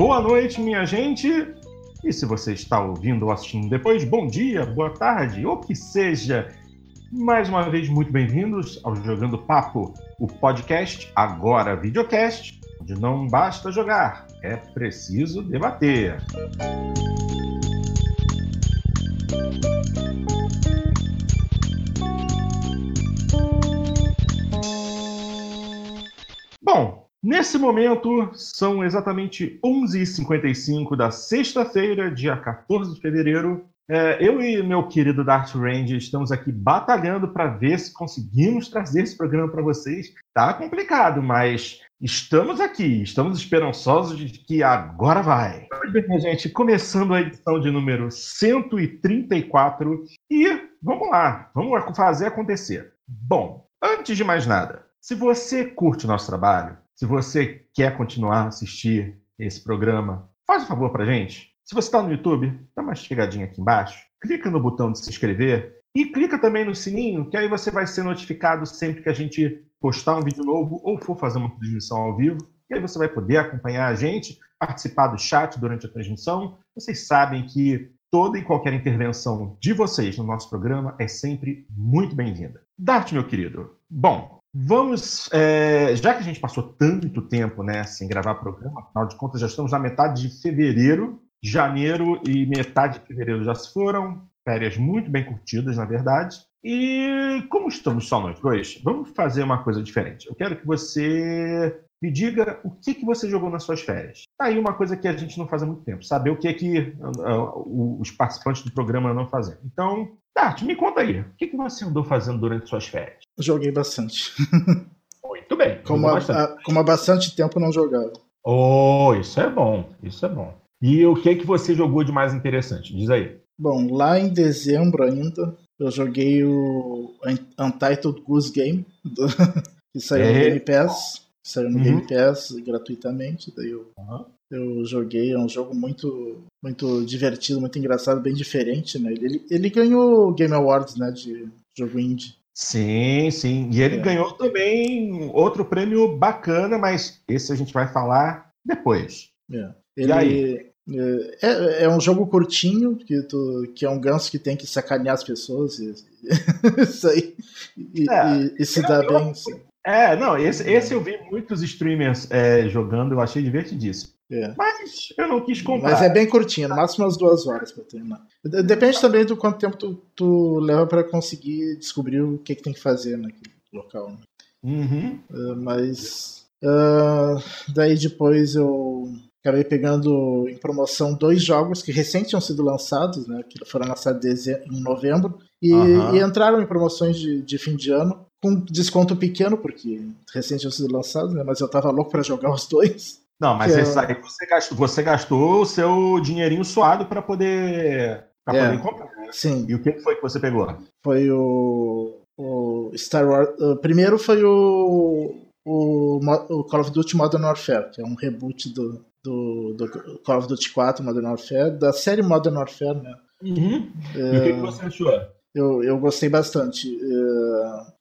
boa noite, minha gente. E se você está ouvindo ou assistindo depois, bom dia, boa tarde, ou que seja. Mais uma vez, muito bem-vindos ao Jogando Papo, o podcast, agora videocast, onde não basta jogar, é preciso debater. Bom, nesse momento são exatamente 11h55 da sexta-feira, dia 14 de fevereiro. É, eu e meu querido Dart Range estamos aqui batalhando para ver se conseguimos trazer esse programa para vocês. Tá complicado, mas estamos aqui, estamos esperançosos de que agora vai. Bem, gente, começando a edição de número 134 e vamos lá, vamos fazer acontecer. Bom, antes de mais nada, se você curte o nosso trabalho, se você quer continuar a assistir esse programa, faz um favor para gente. Se você está no YouTube, dá uma chegadinha aqui embaixo, clica no botão de se inscrever e clica também no sininho, que aí você vai ser notificado sempre que a gente postar um vídeo novo ou for fazer uma transmissão ao vivo. E aí você vai poder acompanhar a gente, participar do chat durante a transmissão. Vocês sabem que toda e qualquer intervenção de vocês no nosso programa é sempre muito bem-vinda. Dart, meu querido. Bom, Vamos, é, já que a gente passou tanto tempo né, sem gravar programa, afinal de contas já estamos na metade de fevereiro, janeiro e metade de fevereiro já se foram, férias muito bem curtidas, na verdade. E como estamos só nós dois, vamos fazer uma coisa diferente. Eu quero que você me diga o que, que você jogou nas suas férias. Tá aí uma coisa que a gente não faz há muito tempo, saber o que é que uh, os participantes do programa não fazem. Então, Tati, me conta aí, o que, que você andou fazendo durante suas férias? Joguei bastante. Muito bem. Como há, bastante. como há bastante tempo não jogava. Oh, isso é bom, isso é bom. E o que que você jogou de mais interessante? Diz aí. Bom, lá em dezembro ainda, eu joguei o Untitled Goose Game, do, que saiu é. no Game Pass. Saiu no uhum. Game Pass gratuitamente, daí eu, uhum. eu joguei, é um jogo muito muito divertido, muito engraçado, bem diferente, né? Ele, ele ganhou Game Awards, né, de jogo indie. Sim, sim. E ele é. ganhou também outro prêmio bacana, mas esse a gente vai falar depois. É. Ele, e aí? É, é, é, um jogo curtinho, que, tu, que é um ganso que tem que sacanear as pessoas. E, isso aí. E, é, e, e se dá bem. É, não, esse, esse eu vi muitos streamers é, jogando, eu achei divertidíssimo. É. Mas eu não quis comprar. Mas é bem curtinho, no máximo umas duas horas para terminar. Depende também do quanto tempo tu, tu leva para conseguir descobrir o que, que tem que fazer naquele local. Né? Uhum. Uh, mas uh, daí depois eu acabei pegando em promoção dois jogos que recém tinham sido lançados, né? Que foram lançados em novembro. E, uhum. e entraram em promoções de, de fim de ano com desconto pequeno, porque recém tinham sido lançados, né? Mas eu tava louco para jogar os dois. Não, mas esse é... aí você gastou, você gastou o seu dinheirinho suado para poder, pra é, poder comprar. Né? Sim. E o que foi que você pegou? Foi o, o Star Wars. Uh, primeiro foi o, o, o, Call of Duty Modern Warfare, que é um reboot do, do, do Call of Duty 4 Modern Warfare, da série Modern Warfare, né? Uhum. É, e o que, que, você achou? Eu, eu gostei bastante. Uh,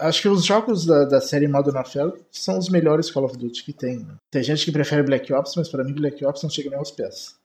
acho que os jogos da, da série Modern Warfare são os melhores Call of Duty que tem. Né? Tem gente que prefere Black Ops, mas para mim Black Ops não chega nem aos pés.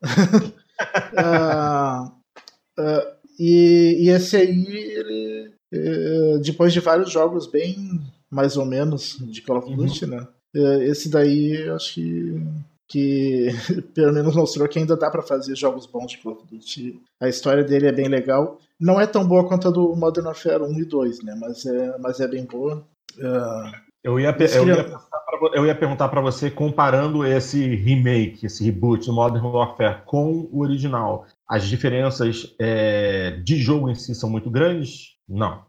uh, uh, e, e, esse aí, ele, uh, depois de vários jogos bem mais ou menos de Call of Duty, uhum. né? É, esse daí eu acho que que pelo menos mostrou que ainda dá para fazer jogos bons de Call of Duty. A história dele é bem legal. Não é tão boa quanto a do Modern Warfare 1 e 2, né? Mas é, mas é bem boa. Uh, eu, ia, eu, ia pra, eu ia perguntar para você, comparando esse remake, esse reboot do Modern Warfare com o original, as diferenças é, de jogo em si são muito grandes? Não.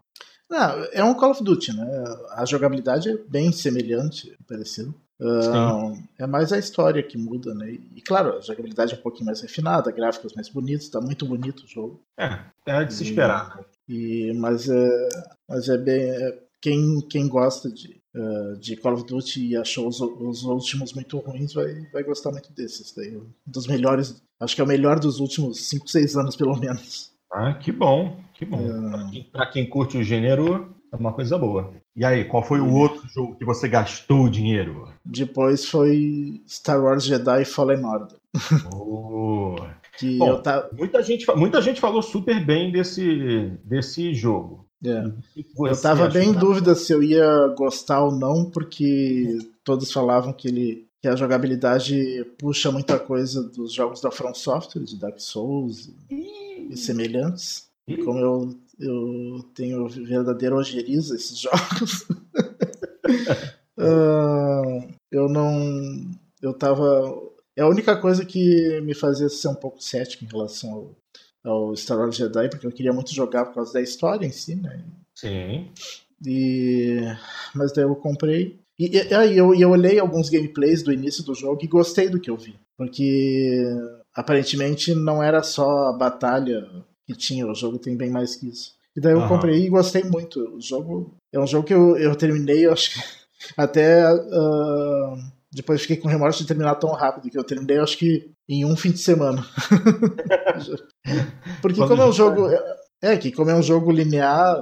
Não, é um Call of Duty, né? A jogabilidade é bem semelhante, parecido. Uh, é mais a história que muda, né? E claro, a jogabilidade é um pouquinho mais refinada, gráficos mais bonitos, tá muito bonito o jogo. É, é de se esperar, né? E, mas, é, mas é bem. É, quem, quem gosta de, uh, de Call of Duty e achou os, os últimos muito ruins vai, vai gostar muito desses. Daí, um dos melhores, acho que é o melhor dos últimos 5, 6 anos, pelo menos. Ah, que bom, que bom. É... Pra, quem, pra, quem, curte o gênero, É uma coisa boa. E aí, qual foi o outro jogo que você gastou o dinheiro? Depois foi Star Wars Jedi Fallen Order. Oh. que Bom, eu tá... muita, gente, muita gente falou super bem desse, desse jogo. É. Eu você tava achou? bem em dúvida se eu ia gostar ou não, porque todos falavam que ele que a jogabilidade puxa muita coisa dos jogos da From Software, de Dark Souls e semelhantes. E como eu, eu tenho verdadeira ojeriza esses jogos, ah, eu não. Eu tava. É a única coisa que me fazia ser um pouco cético em relação ao, ao Star Wars Jedi, porque eu queria muito jogar por causa da história em si, né? Sim. E... Mas daí eu comprei. E, e aí eu, eu olhei alguns gameplays do início do jogo e gostei do que eu vi. Porque aparentemente não era só a batalha que tinha, o jogo tem bem mais que isso. E daí eu Aham. comprei e gostei muito. O jogo é um jogo que eu, eu terminei, eu acho que até ah, depois fiquei com remorso de terminar tão rápido, que eu terminei acho que em um fim de semana. Porque Quando como é um tá- jogo. É, que como é um jogo linear,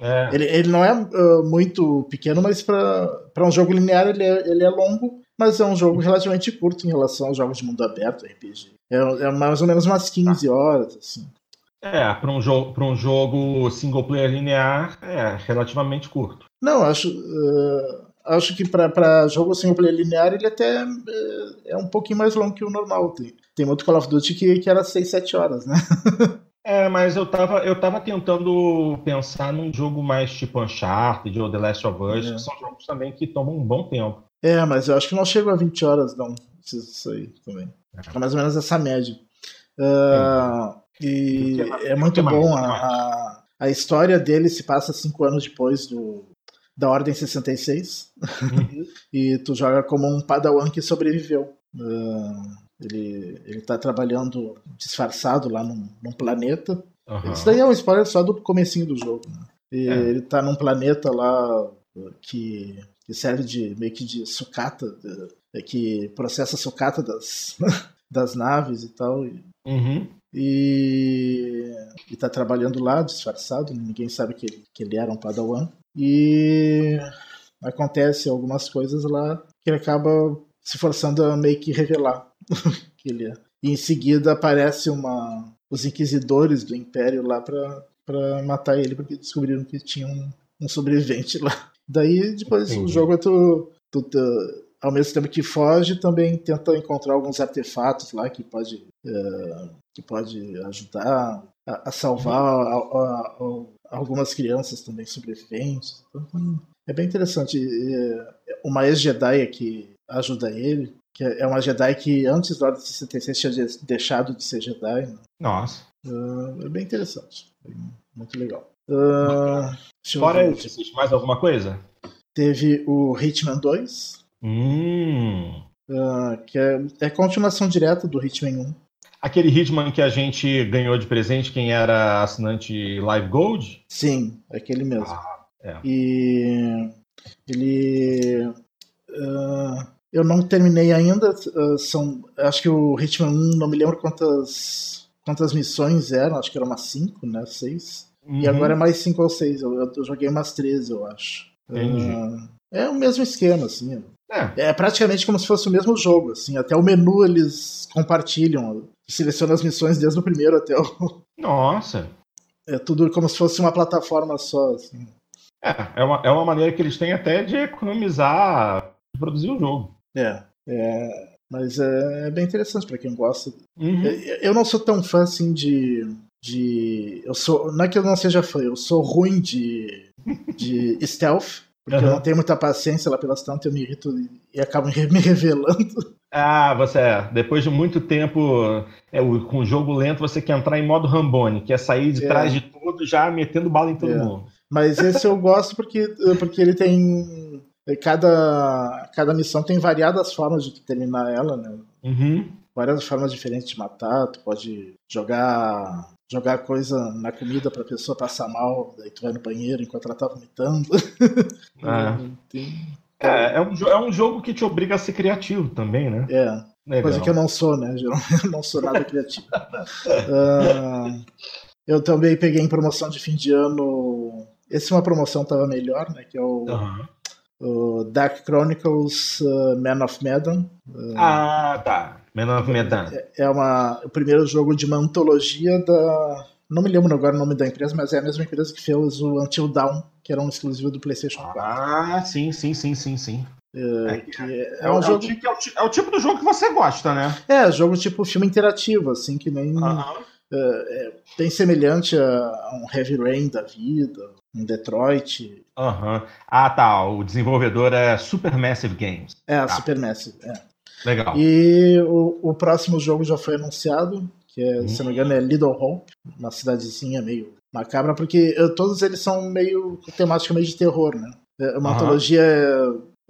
É. ele, ele não é ah, muito pequeno, mas para um jogo linear ele é, ele é longo, mas é um jogo relativamente curto em relação aos jogos de mundo aberto, RPG. É, é mais ou menos umas 15 horas, assim. É, para um, jogo, pra um jogo single player linear, é relativamente curto. Não, acho, ah, acho que para jogo single player linear ele até eh, é um pouquinho mais longo que o normal. Tem, tem muito Call of Duty que, que era 6, 7 horas, né? É, mas eu tava, eu tava tentando pensar num jogo mais tipo Uncharted ou The Last of Us, É. que são jogos também que tomam um bom tempo. É, mas eu acho que não chego a 20 horas, não. Isso aí também. É mais ou menos essa média. Ah, e é muito bom. A, a, a história dele se passa cinco anos depois do, da Ordem 66. Uhum. e tu joga como um padawan que sobreviveu. Ah, ele, ele tá trabalhando disfarçado lá num, num planeta. Aham. Isso daí é um spoiler só do comecinho do jogo. né? E É. Ele tá num planeta lá uh, que, que serve de meio que de sucata, de- é que processa a sucata das, das naves e tal. E, Uhum. E, e tá trabalhando lá, disfarçado, ninguém sabe que ele, que ele era um padawan. E acontece algumas coisas lá que ele acaba se forçando a meio que revelar que ele é. E em seguida aparece uma os inquisidores do Império lá pra, pra matar ele, porque descobriram que tinha um, um sobrevivente lá. Daí depois o Entendi. jogo é tu, tu, tu- ao mesmo tempo que foge, também tenta encontrar alguns artefatos lá que pode, eh, que pode ajudar a, a salvar a- a- a- algumas crianças também sobreviventes. Então, é bem interessante. Eh, Uma ex-Jedi que ajuda ele, que é uma Jedi que antes da Ordem 66 tinha de- deixado de ser Jedi. né? Nossa. Ah, é bem interessante. Muito legal. Eu Fora isso, existe mais alguma coisa? Teve o Hitman 2, Hum. ah, que é, é continuação direta do Hitman 1. Aquele Hitman que a gente ganhou de presente, quem era assinante Live Gold? Sim, é aquele mesmo. Ah, é. E ele. ah, eu não terminei ainda. ah, são, acho que o Hitman 1, não me lembro quantas, quantas missões eram, acho que eram umas 5, né? 6. Uhum. E agora é mais 5 ou 6. Eu, eu joguei umas 13, eu acho. Entendi. Ah, é o mesmo esquema, assim. É, É praticamente como se fosse o mesmo jogo, assim. Até o menu eles compartilham. Seleciona as missões desde o primeiro até o. nossa. É tudo como se fosse uma plataforma só, assim. É, é uma, é uma maneira que eles têm até de economizar de produzir o jogo. É. é mas é, é bem interessante pra quem gosta. Uhum. Eu, eu não sou tão fã assim de. de eu sou, não é que eu não seja fã, eu sou ruim de, de stealth, porque eu Aham. não tenho muita paciência lá pelas tantas, eu me irrito e, e acabo me revelando. Ah, você é. Depois de muito tempo é, o- com o jogo lento, você quer entrar em modo Rambone, que é sair de É. trás de tudo já metendo bala em todo É. mundo. Mas esse eu gosto porque, porque ele tem. Cada, cada missão tem variadas formas de terminar ela, né? Uhum. Várias formas diferentes de matar. Tu pode jogar jogar coisa na comida pra pessoa passar mal, daí tu vai no banheiro enquanto ela tá vomitando. Tem- É, é um, é um jogo que te obriga a ser criativo também, né? é, Legal. coisa que eu não sou, né? Geralmente eu não sou nada criativo. Ah, eu também peguei em promoção de fim de ano esse uma promoção tava melhor, né? Que é o, o Dark Chronicles uh, Man of Medan. Uh, ah, tá. Man of Medan. É, é uma, o primeiro jogo de uma antologia da. Não me lembro agora o nome da empresa, mas é a mesma empresa que fez o Until Dawn, que era um exclusivo do PlayStation 4. Ah, sim, sim, sim, sim, sim. É, é, é, um jogo... é, o, tipo do jogo que você gosta, né? É, jogo tipo filme interativo, assim, que nem. Uh -huh. é, bem semelhante a um Heavy Rain da vida, um Detroit. Uhum. Ah, tá. O desenvolvedor é Supermassive Games. É, a tá. Supermassive, é. Legal. E o, o próximo jogo já foi anunciado, que é, hum. se não me engano é Little Hope, uma cidadezinha meio macabra, porque uh, todos eles são meio temática meio de terror, né? É uma uhum. antologia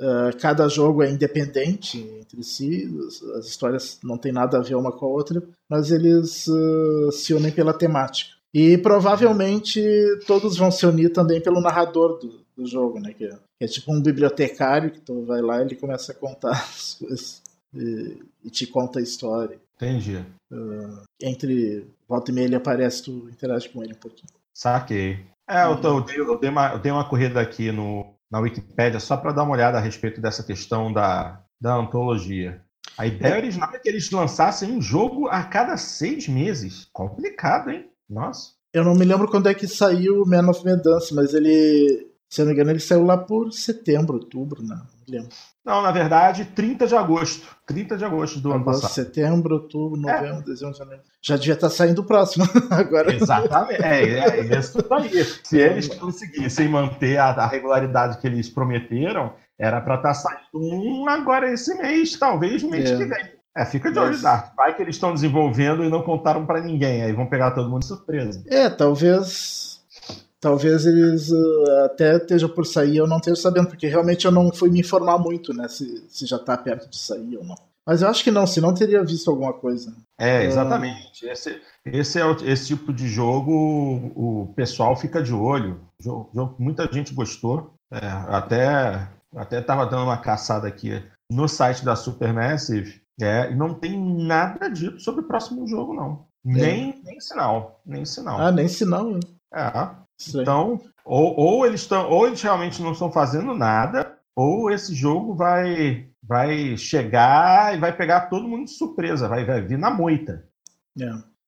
Uh, cada jogo é independente entre si, as histórias não têm nada a ver uma com a outra, mas eles uh, se unem pela temática. E provavelmente todos vão se unir também pelo narrador do, do jogo, né? Que é, que é, tipo um bibliotecário que tu vai lá e ele começa a contar as coisas e, e te conta a história. Entendi. Uh, entre volta e meia ele aparece, tu interage com ele um pouquinho. Saquei. É, eu, tô, eu, dei, eu, dei uma, eu dei uma corrida aqui no, na Wikipédia só para dar uma olhada a respeito dessa questão da, da antologia. A ideia é. original é que eles lançassem um jogo a cada seis meses. Complicado, hein? Nossa. Eu não me lembro quando é que saiu o Man of Medança, mas ele, se eu não me engano, ele saiu lá por setembro, outubro, né? Não me lembro. Não, na verdade, 30 de agosto. 30 de agosto do ano passado. Setembro, outubro, é. novembro, é. dezembro, janeiro. Já devia estar saindo o próximo agora. Exatamente. É, é, é isso aí. Se eles conseguissem manter a, a regularidade que eles prometeram, era para estar saindo um agora esse mês, talvez mês é. que vem. É, fica de olho, Mas... Dark. Vai que eles estão desenvolvendo e não contaram para ninguém, aí vão pegar todo mundo de surpresa. É, talvez talvez eles uh, até estejam por sair, eu não esteja sabendo, porque realmente eu não fui me informar muito, né, se, se já está perto de sair ou não. Mas eu acho que não, se não teria visto alguma coisa. É, exatamente. Uh... Esse, esse é o, esse tipo de jogo, o pessoal fica de olho. Jogo, jogo muita gente gostou. É, até até estava dando uma caçada aqui no site da Supermassive é, e não tem nada dito sobre o próximo jogo, não. É. Nem, nem sinal. Nem sinal. Ah, nem sinal. Né? Então, ou, ou eles estão, ou eles realmente não estão fazendo nada, ou esse jogo vai vai chegar e vai pegar todo mundo de surpresa, vai, vai vir na moita.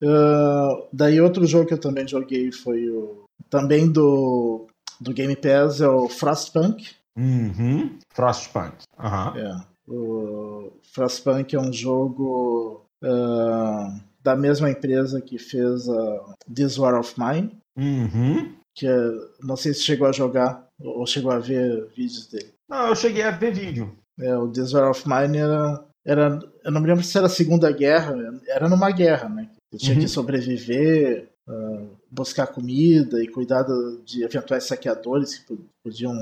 Uh, daí outro jogo que eu também joguei foi o também do, do Game Pass é o Frostpunk. Uhum. Frostpunk. Uhum. O Frostpunk é um jogo uh, da mesma empresa que fez uh, This War of Mine. Uhum que é, não sei se chegou a jogar ou chegou a ver vídeos dele. Não, eu cheguei a ver vídeo. É, o Desert of Mine era, era. Eu não me lembro se era a Segunda Guerra, era numa guerra, né? Tu tinha uhum. que sobreviver, uh, buscar comida e cuidar de eventuais saqueadores que podiam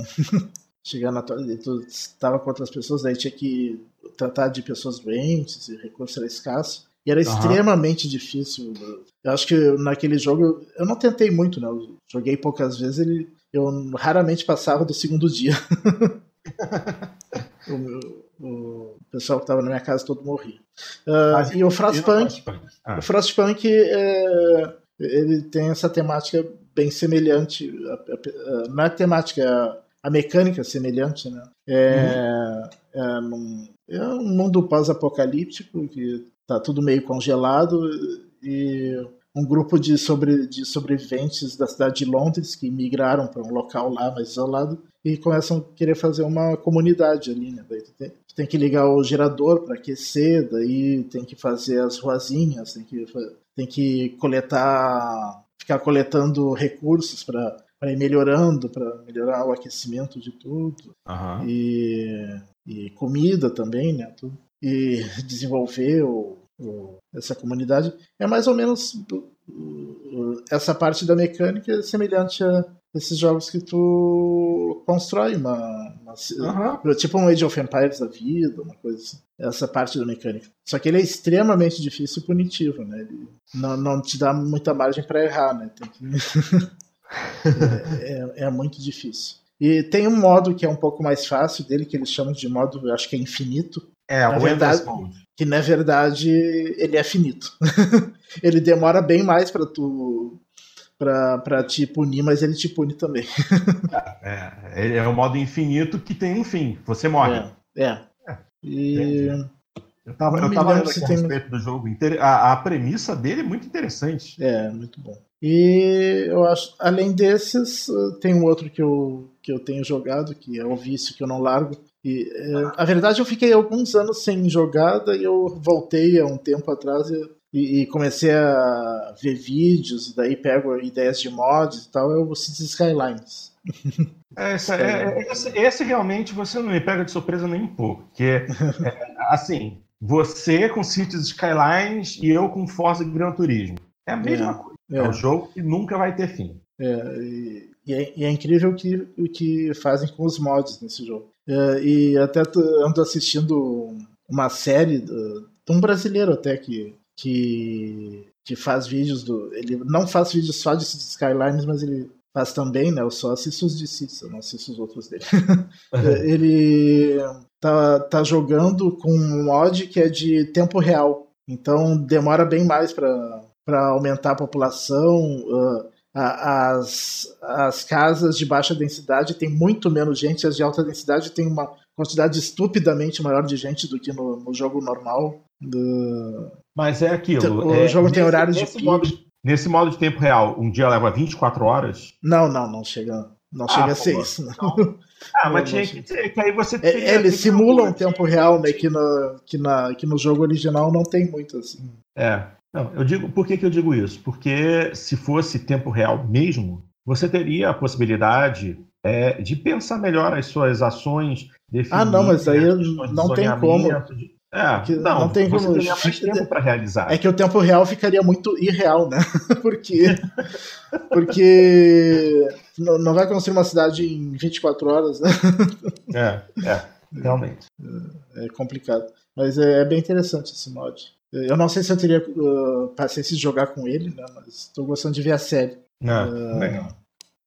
chegar na tua. Tu estava com outras pessoas, daí tinha que tratar de pessoas doentes, e recurso era escasso. E era uhum. extremamente difícil. Eu acho que naquele jogo, eu não tentei muito, né? Eu joguei poucas vezes, ele, eu raramente passava do segundo dia. o, o, pessoal que estava na minha casa todo morria. Uh, e o Frostpunk, ah. o Frostpunk é, ele tem essa temática bem semelhante. Não é a temática, é a mecânica semelhante, né? É, uhum. é, num, é um mundo pós-apocalíptico que tá tudo meio congelado e um grupo de, sobre, de sobreviventes da cidade de Londres que migraram para um local lá mais isolado e começam a querer fazer uma comunidade ali, né? Daí tu tem, tu tem que ligar o gerador para aquecer, daí tem que fazer as ruazinhas, tem que, tem que coletar, ficar coletando recursos para ir melhorando, para melhorar o aquecimento de tudo. Uhum. E, e comida também, né? Tudo e desenvolver o, essa comunidade. É mais ou menos essa parte da mecânica é semelhante a esses jogos que tu constrói uma, uma uhum. tipo um Age of Empires da vida, uma coisa assim. Essa parte da mecânica. Só que ele é extremamente difícil e punitivo, né? Ele não, não te dá muita margem para errar, né? Que... é, é, é muito difícil. E tem um modo que é um pouco mais fácil dele, que eles chamam de modo, eu acho que é infinito. É, na o verdade, Que na verdade ele é finito. ele demora bem mais para tu pra, pra te punir, mas ele te pune também. é, é, é o modo infinito que tem um fim. Você morre. É. é. é. E. Eu tava, eu tava lendo aqui a tem... respeito do jogo. A, a premissa dele é muito interessante. É, muito bom. E eu acho, além desses, tem um outro que eu, que eu tenho jogado, que é o vício que eu não largo. E, é, a verdade, eu fiquei alguns anos sem jogada e eu voltei há um tempo atrás e, e, comecei a ver vídeos, daí pego ideias de mods e tal, é o Cities Skylines. É, essa, é, é, esse, esse, realmente você não me pega de surpresa nem um pouco, porque, é, assim, você com Cities Skylines e eu com Forza Gran Turismo. É a mesma coisa. É. um jogo que nunca vai ter fim. É, e, e, é, e é, incrível o que, o que fazem com os mods nesse jogo. É, e até ando assistindo uma série de um brasileiro até que, que, que faz vídeos do. Ele não faz vídeos só de Skylines, mas ele faz também, né? Eu só assisto os de Cities, eu não assisto os outros dele. É, ele tá, tá jogando com um mod que é de tempo real. Então demora bem mais para aumentar a população. Uh, as, as casas de baixa densidade têm muito menos gente, as de alta densidade têm uma quantidade estupidamente maior de gente do que no, no jogo normal. Do... Mas é aquilo. O é, jogo nesse, tem horários de modo, Nesse modo de tempo real, um dia leva 24 horas? Não, não, não chega. Não ah, chega a 6. Ah, mas tinha que ter, que aí você é, Eles simulam um tempo real, né? Que no, que, na, que no jogo original não tem muito assim. É. Não, eu digo, por que, que eu digo isso? Porque se fosse tempo real mesmo, você teria a possibilidade é, de pensar melhor as suas ações. Ah, não, mas aí não tem como. É, que não, não tem como. mais tempo para realizar. É que o tempo real ficaria muito irreal, né? porque porque não vai construir uma cidade em 24 horas, né? É, é, realmente. É, é complicado. Mas é, é, bem interessante esse mod. Eu não sei se eu teria uh, paciência de jogar com ele, né? Mas estou gostando de ver a série. Ah, uh, legal.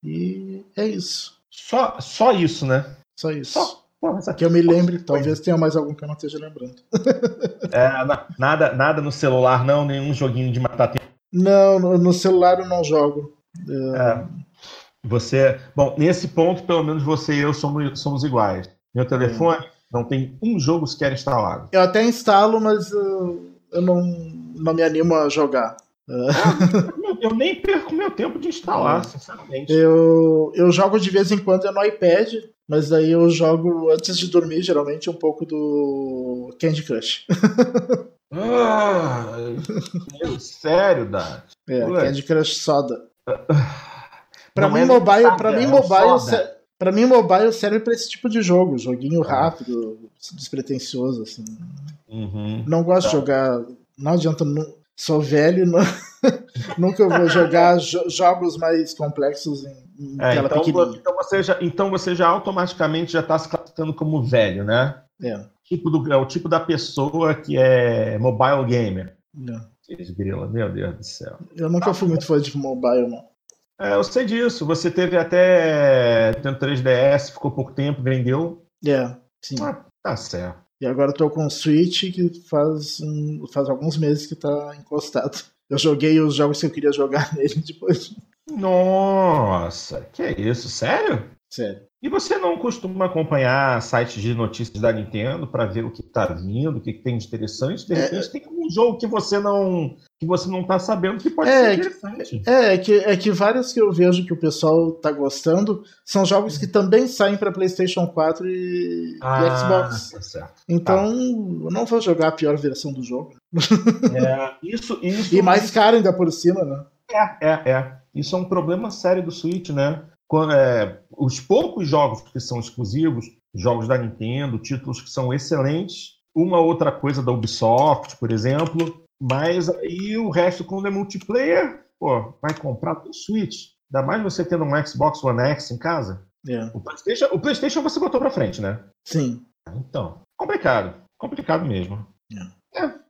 E é isso. Só, só isso, né? Só isso. Só. que eu me lembre, talvez tenha mais algum que eu não esteja lembrando. é, nada, nada no celular, não? Nenhum joguinho de matar tempo? Não, no, celular eu não jogo. É, você. Bom, nesse ponto, pelo menos você e eu somos, somos iguais. Meu telefone não tem um jogo sequer instalado. Eu até instalo, mas uh, eu não, não me animo a jogar. Ah, eu nem perco meu tempo de instalar, sinceramente. Eu, eu jogo de vez em quando no iPad, mas daí eu jogo antes de dormir, geralmente, um pouco do Candy Crush. ah, sério, Dart? É, Ué. Candy Crush Soda. Para mim, é mobile, para mim, mobile, para mim, mobile serve para esse tipo de jogo, joguinho rápido, despretensioso, assim. Uhum. Não gosto tá. de jogar, não adianta, não, sou velho, não, nunca vou jogar jo jogos mais complexos em, em é, tela então, pequenininha. Então você, já, então você já automaticamente já está se classificando como velho, né? É. Tipo do, é o tipo da pessoa que é mobile gamer. É. Grila, meu Deus do céu. Eu nunca fui muito fã de mobile, não. É, eu sei disso. Você teve até tendo 3DS, ficou pouco tempo, vendeu. É, sim. Ah, tá certo. E agora eu tô com o Switch que faz, um, faz alguns meses que tá encostado. Eu joguei os jogos que eu queria jogar nele depois. Nossa, que é isso? Sério? Sério. E você não costuma acompanhar sites de notícias da Nintendo para ver o que está vindo, o que, tem de interessante? De repente é... tem um jogo que você não que você não está sabendo que pode é, ser interessante. É, é que, é que vários que eu vejo que o pessoal está gostando são jogos que também saem para PlayStation 4 e, ah, e Xbox. Tá certo. Então tá. eu não vou jogar a pior versão do jogo. É, isso, isso... E mais caro ainda por cima, né? É, é, é. Isso é um problema sério do Switch, né? É, os poucos jogos que são exclusivos, jogos da Nintendo, títulos que são excelentes, uma outra coisa da Ubisoft, por exemplo, mas aí o resto, quando é multiplayer, pô, vai comprar do Switch. Ainda mais você tendo um Xbox One X em casa. É. O, PlayStation, o PlayStation você botou pra frente, né? Sim. Então, complicado. Complicado mesmo. É.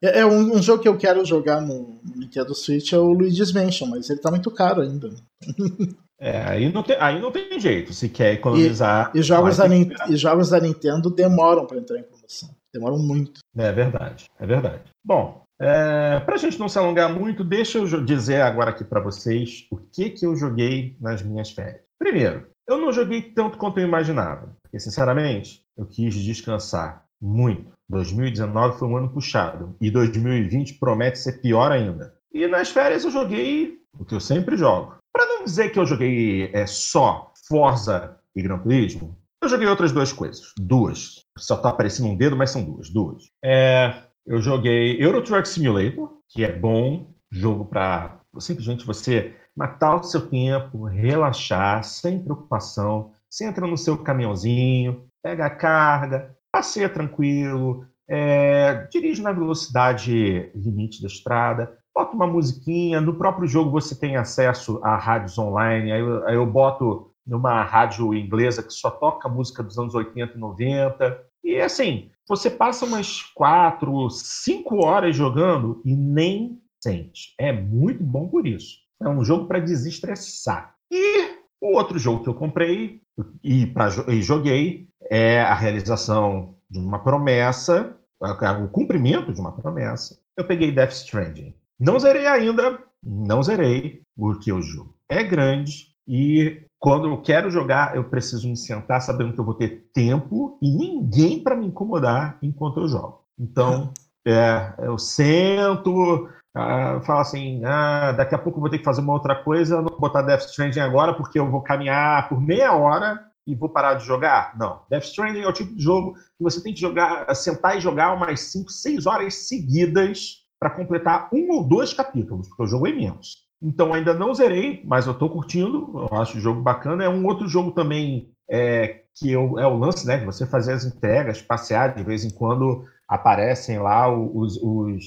É, é um, um, jogo que eu quero jogar no Nintendo Switch é o Luigi's Mansion, mas ele tá muito caro ainda. É, aí não tem, aí não tem jeito, se quer economizar. E, e jogos, da, e jogos da Nintendo demoram para entrar em promoção. Demoram muito. É verdade, é verdade. Bom, É, para a gente não se alongar muito, deixa eu dizer agora aqui para vocês o que, que eu joguei nas minhas férias. Primeiro, eu não joguei tanto quanto eu imaginava, porque, sinceramente, eu quis descansar muito. 2019 foi um ano puxado e 2020 promete ser pior ainda. E nas férias eu joguei o que eu sempre jogo. Dizer que eu joguei é, só Forza e Gran Turismo, eu joguei outras duas coisas. Duas. Só tá aparecendo um dedo, mas são duas. Duas. É, eu joguei Euro Truck Simulator, que é bom. Jogo para simplesmente você matar o seu tempo, relaxar, sem preocupação. Você entra no seu caminhãozinho, pega a carga, passeia tranquilo, é, dirige na velocidade limite da estrada, bota uma musiquinha. No próprio jogo você tem acesso a rádios online. Aí eu, aí eu boto numa rádio inglesa que só toca música dos anos 80 e 90. E assim, você passa umas quatro, cinco horas jogando e nem sente. É muito bom por isso. É um jogo para desestressar. E o outro jogo que eu comprei e, pra, e joguei é a realização de uma promessa, o cumprimento de uma promessa. Eu peguei Death Stranding. Não zerei ainda, não zerei, porque o jogo é grande e quando eu quero jogar, eu preciso me sentar sabendo que eu vou ter tempo e ninguém para me incomodar enquanto eu jogo. Então, é, eu sento, ah, falo assim, ah, daqui a pouco eu vou ter que fazer uma outra coisa, não vou botar Death Stranding agora porque eu vou caminhar por meia hora e vou parar de jogar? Não. Death Stranding é o tipo de jogo que você tem que jogar, sentar e jogar umas 5, 6 horas seguidas para completar um ou dois capítulos, porque o jogo é imenso. Então ainda não zerei, mas eu estou curtindo, eu acho o jogo bacana. É um outro jogo também é, que eu, é o lance, né? De você fazer as entregas, passear, de vez em quando aparecem lá os, os,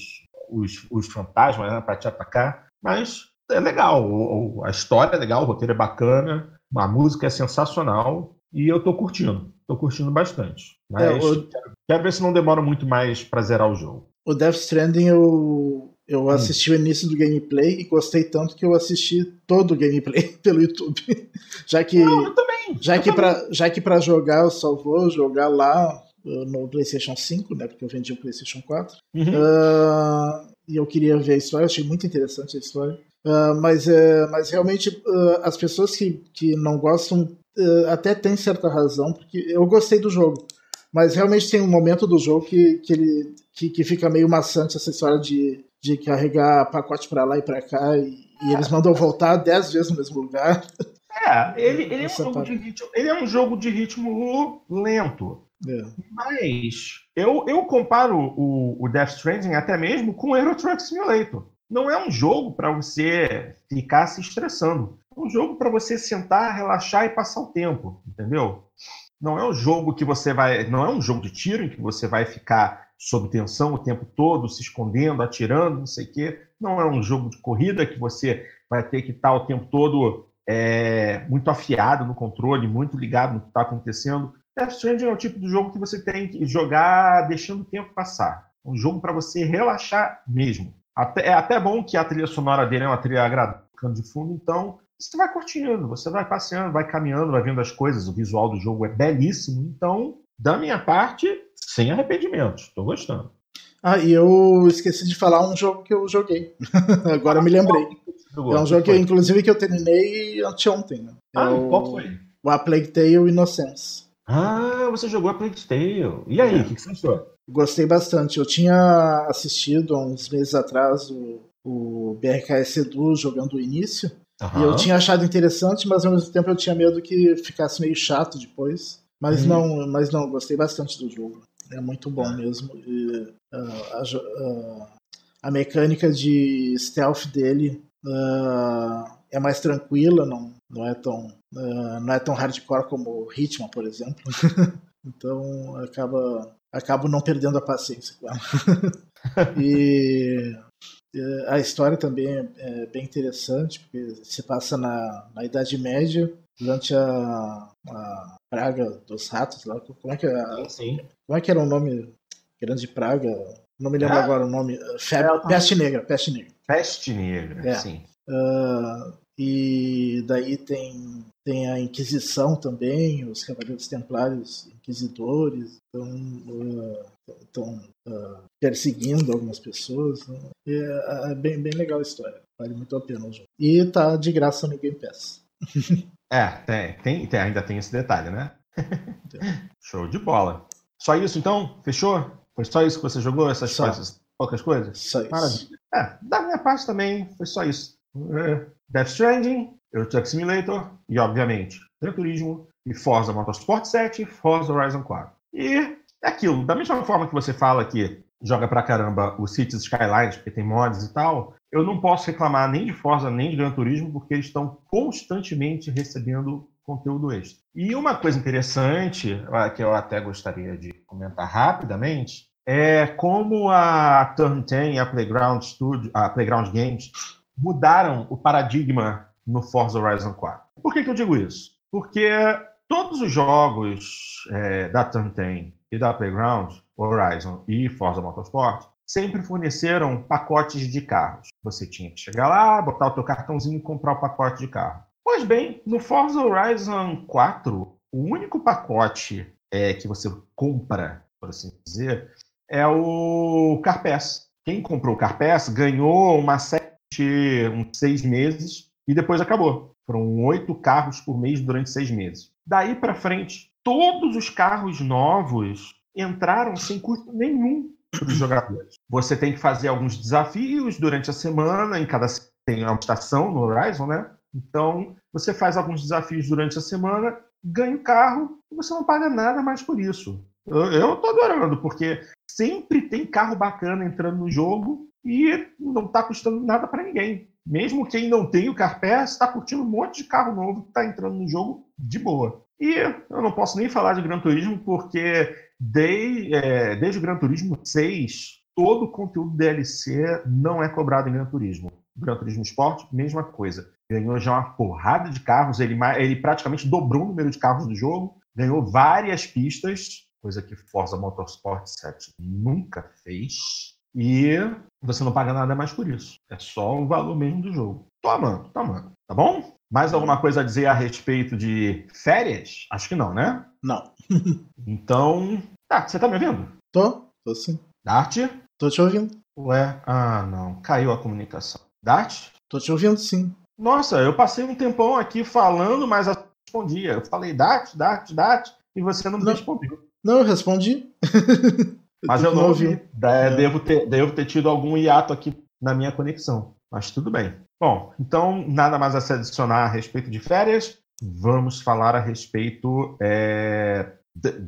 os, os fantasmas né, para te atacar. Mas é legal, a história é legal, o roteiro é bacana, a música é sensacional e eu estou curtindo. Estou curtindo bastante. Mas é, eu... quero ver se não demora muito mais para zerar o jogo. O Death Stranding eu, eu hum. assisti o início do gameplay e gostei tanto que eu assisti todo o gameplay pelo YouTube. já que não, eu também. Já eu que para já que para jogar eu só vou jogar lá uh, no PlayStation 5, né, porque eu vendi o PlayStation 4. Uhum. Uh, e eu queria ver a história, achei muito interessante a história. Uh, mas, uh, mas realmente uh, as pessoas que, que não gostam até têm certa razão, porque eu gostei do jogo. Mas realmente tem um momento do jogo que, que, ele, que, que fica meio maçante essa história de, de carregar pacote para lá e para cá e, e, eles mandam voltar dez vezes no mesmo lugar. É, ele, ele, é, um jogo de ritmo, ele é um jogo de ritmo lento. É. Mas eu, eu comparo o, o Death Stranding até mesmo com o Euro Truck Simulator. Não é um jogo para você ficar se estressando. É um jogo para você sentar, relaxar e passar o tempo, entendeu? Não é um jogo que você vai. Não é um jogo de tiro em que você vai ficar sob tensão o tempo todo, se escondendo, atirando, não sei o quê. Não é um jogo de corrida que você vai ter que estar o tempo todo é, muito afiado no controle, muito ligado no que está acontecendo. Death Stranding é o tipo de jogo que você tem que jogar deixando o tempo passar. É um jogo para você relaxar mesmo. Até, é até bom que a trilha sonora dele é uma trilha agradável de fundo, então você vai curtindo, você vai passeando, vai caminhando, vai vendo as coisas, o visual do jogo é belíssimo, então, da minha parte, sem arrependimentos, estou gostando. Ah, e eu esqueci de falar um jogo que eu joguei. Agora ah, me lembrei. É um jogo que, inclusive, que eu terminei anteontem. Né? É ah, o... qual foi? O A Plague Tale Innocence. Ah, você jogou A Plague Tale. E aí, é. o é. que, que você achou? Gostei bastante. Eu tinha assistido há uns meses atrás o, o BRKS Edu jogando o início. Uhum. E eu tinha achado interessante, mas ao mesmo tempo eu tinha medo que ficasse meio chato depois. Mas uhum. não, mas não, gostei bastante do jogo. É muito bom uhum. mesmo. E, uh, a, uh, a, mecânica de stealth dele uh, é mais tranquila, não, não, é tão, não é tão hardcore como Hitman, por exemplo. então acaba, acabo não perdendo a paciência com ela. e é, a história também é, é, bem interessante, porque se passa na, na Idade Média, durante a, a praga dos ratos lá. Como é que, é, sim, Como é que era o nome? Grande praga? Não me lembro ah, agora o nome. Febre, é, peste Negra, Peste Negra. Peste Negra, é. sim. Uh, E daí tem, tem a Inquisição também, os Cavaleiros Templários Inquisidores, estão uh, uh, perseguindo algumas pessoas. Né? É, é, bem, bem legal a história, vale muito a pena o jogo. E tá de graça no Game Pass. é, tem, tem, tem, ainda tem esse detalhe, né? Show de bola. Só isso então? Fechou? Foi só isso que você jogou? Essas só. coisas? Poucas coisas? Só isso. Maravilha. É, da minha parte também foi só isso. É, Death Stranding, Euro Truck Simulator e, obviamente, Gran Turismo e Forza Motorsport 7 e Forza Horizon 4. E é aquilo, da mesma forma que você fala que joga pra caramba o Cities Skylines, porque tem mods e tal, eu não posso reclamar nem de Forza nem de Gran Turismo, porque eles estão constantemente recebendo conteúdo extra. E uma coisa interessante, que eu até gostaria de comentar rapidamente, é como a Turn 10 e a Playground, Studio, a Playground Games mudaram o paradigma no Forza Horizon 4. Por que, que eu digo isso? Porque todos os jogos é, da 10 e da Playground, Horizon e Forza Motorsport, sempre forneceram pacotes de carros. Você tinha que chegar lá, botar o teu cartãozinho e comprar o pacote de carro. Pois bem, no Forza Horizon 4, o único pacote é, que você compra, por assim dizer, é o Carpass. Quem comprou o Carpass ganhou uma série de uns seis meses e depois acabou. Foram oito carros por mês durante seis meses. Daí para frente, todos os carros novos entraram sem custo nenhum para os jogadores. Você tem que fazer alguns desafios durante a semana, em cada tem uma estação no Horizon, né? Então, você faz alguns desafios durante a semana, ganha o carro e você não paga nada mais por isso. Eu, estou adorando, porque sempre tem carro bacana entrando no jogo e não está custando nada para ninguém. Mesmo quem não tem o Carpass está curtindo um monte de carro novo que está entrando no jogo de boa. E eu não posso nem falar de Gran Turismo, porque desde, é, desde o Gran Turismo 6, todo o conteúdo DLC não é cobrado em Gran Turismo. Gran Turismo Sport, mesma coisa. Ganhou já uma porrada de carros, ele, ele praticamente dobrou o número de carros do jogo, ganhou várias pistas, coisa que Forza Motorsport 7 nunca fez. E você não paga nada mais por isso. É só o valor mesmo do jogo. Tô amando, tô amando. Tá bom? Mais alguma coisa a dizer a respeito de férias? Acho que não, né? Não. então. Tá, você tá me ouvindo? Tô, tô sim. Dart? Tô te ouvindo. Ué, ah, não. Caiu a comunicação. Dart? Tô te ouvindo sim. Nossa, eu passei um tempão aqui falando, mas respondia. Eu falei Dart, Dart, Dart, e você não me respondeu. Não, eu respondi. Mas eu não ouvi. É. Devo, ter, devo ter tido algum hiato aqui na minha conexão. Mas tudo bem. Bom, então, nada mais a se adicionar a respeito de férias. Vamos falar a respeito é,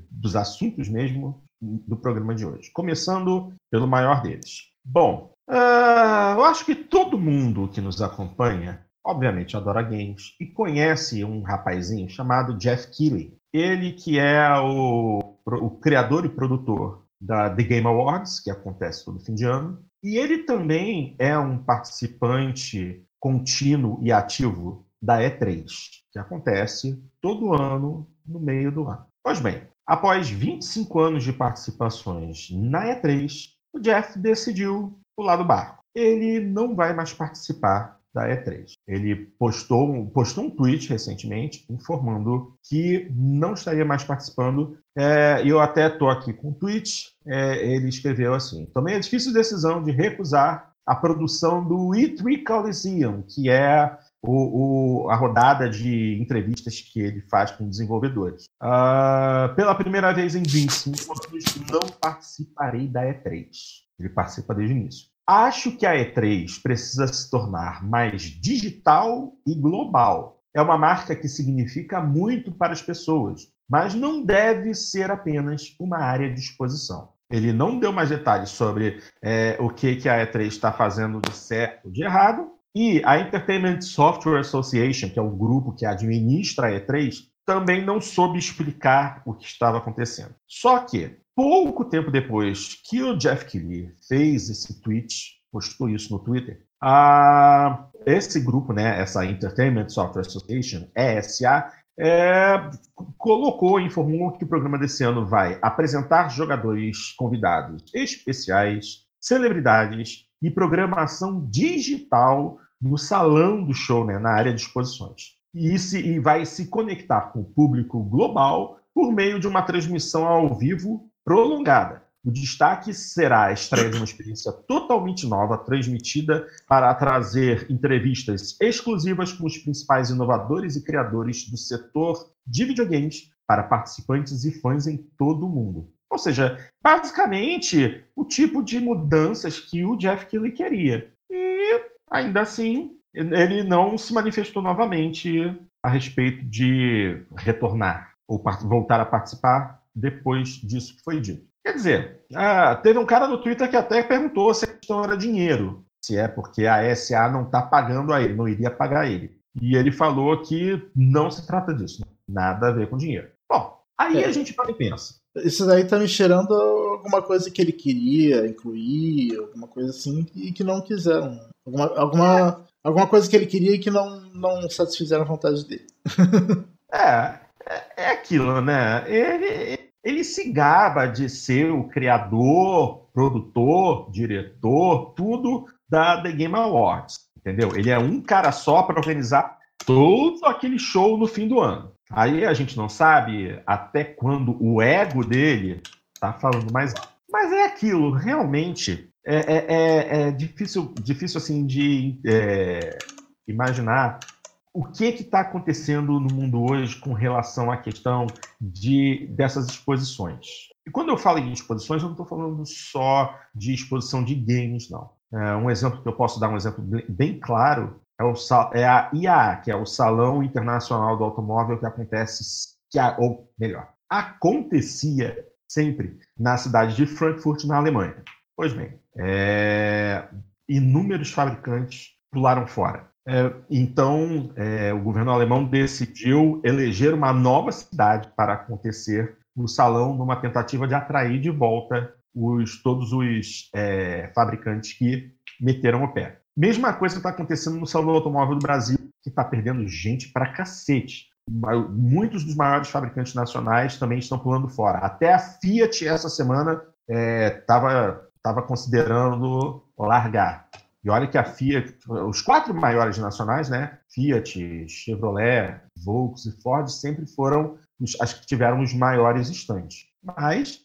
dos assuntos mesmo do programa de hoje. Começando pelo maior deles. Bom, uh, eu acho que todo mundo que nos acompanha, obviamente, adora games e conhece um rapazinho chamado Jeff Keighley. Ele que é o, o criador e produtor da The Game Awards, que acontece todo fim de ano. E ele também é um participante contínuo e ativo da E3, que acontece todo ano no meio do ano. Pois bem, após 25 anos de participações na E3, o Jeff decidiu pular do barco. Ele não vai mais participar da E3. Ele postou, postou um tweet recentemente informando que não estaria mais participando. É, e eu até estou aqui com o tweet. É, ele escreveu assim: Tomei a difícil decisão de recusar a produção do E3 Coliseum, que é o, o, a rodada de entrevistas que ele faz com desenvolvedores. Uh, pela primeira vez em 25 anos, não participarei da E3. Ele participa desde o início. Acho que a E3 precisa se tornar mais digital e global. É uma marca que significa muito para as pessoas, mas não deve ser apenas uma área de exposição. Ele não deu mais detalhes sobre é, o que, que a E3 está fazendo de certo ou de errado. E a Entertainment Software Association, que é o grupo que administra a E3, também não soube explicar o que estava acontecendo. Só que pouco tempo depois que o Jeff Keighley fez esse tweet, postou isso no Twitter, a, esse grupo, né, essa Entertainment Software Association, ESA, é, colocou, informou que o programa desse ano vai apresentar jogadores convidados especiais, celebridades e programação digital no salão do show, né, na área de exposições. E, se, e vai se conectar com o público global por meio de uma transmissão ao vivo prolongada. O destaque será a estreia de uma experiência totalmente nova, transmitida para trazer entrevistas exclusivas com os principais inovadores e criadores do setor de videogames para participantes e fãs em todo o mundo. Ou seja, basicamente o tipo de mudanças que o Jeff Keighley queria. E ainda assim, ele não se manifestou novamente a respeito de retornar ou voltar a participar depois disso que foi dito. Quer dizer, ah, teve um cara no Twitter que até perguntou se a questão era dinheiro, se é porque a SA não está pagando a ele, não iria pagar ele. E ele falou que não se trata disso, nada a ver com dinheiro. Bom, aí é. a gente para e pensa. Isso daí tá me cheirando alguma coisa que ele queria incluir, alguma coisa assim, e que não quiseram. Alguma, alguma, alguma coisa que ele queria e que não, não satisfizeram a vontade dele. é, é, é aquilo, né? Ele, ele se gaba de ser o criador, produtor, diretor, tudo da The Game Awards, entendeu? Ele é um cara só para organizar todo aquele show no fim do ano. Aí a gente não sabe até quando o ego dele tá falando mais. Mas é aquilo, realmente é, é, é, é difícil, difícil assim de é, imaginar o que está acontecendo no mundo hoje com relação à questão de, dessas exposições. E quando eu falo em exposições, eu não estou falando só de exposição de games, não. É, um exemplo que eu posso dar, um exemplo bem claro, é, o, é a IAA, que é o Salão Internacional do Automóvel, que acontece, que, ou melhor, acontecia sempre na cidade de Frankfurt, na Alemanha. Pois bem, é, inúmeros fabricantes pularam fora. É, então, é, o governo alemão decidiu eleger uma nova cidade para acontecer no salão, numa tentativa de atrair de volta os, todos os é, fabricantes que meteram o pé. Mesma coisa está acontecendo no Salão do Automóvel do Brasil, que está perdendo gente para cacete. Muitos dos maiores fabricantes nacionais também estão pulando fora. Até a Fiat, essa semana, estava é, tava considerando largar. E olha que a Fiat, os quatro maiores nacionais, né? Fiat, Chevrolet, Volkswagen e Ford sempre foram as que tiveram os maiores estantes. Mas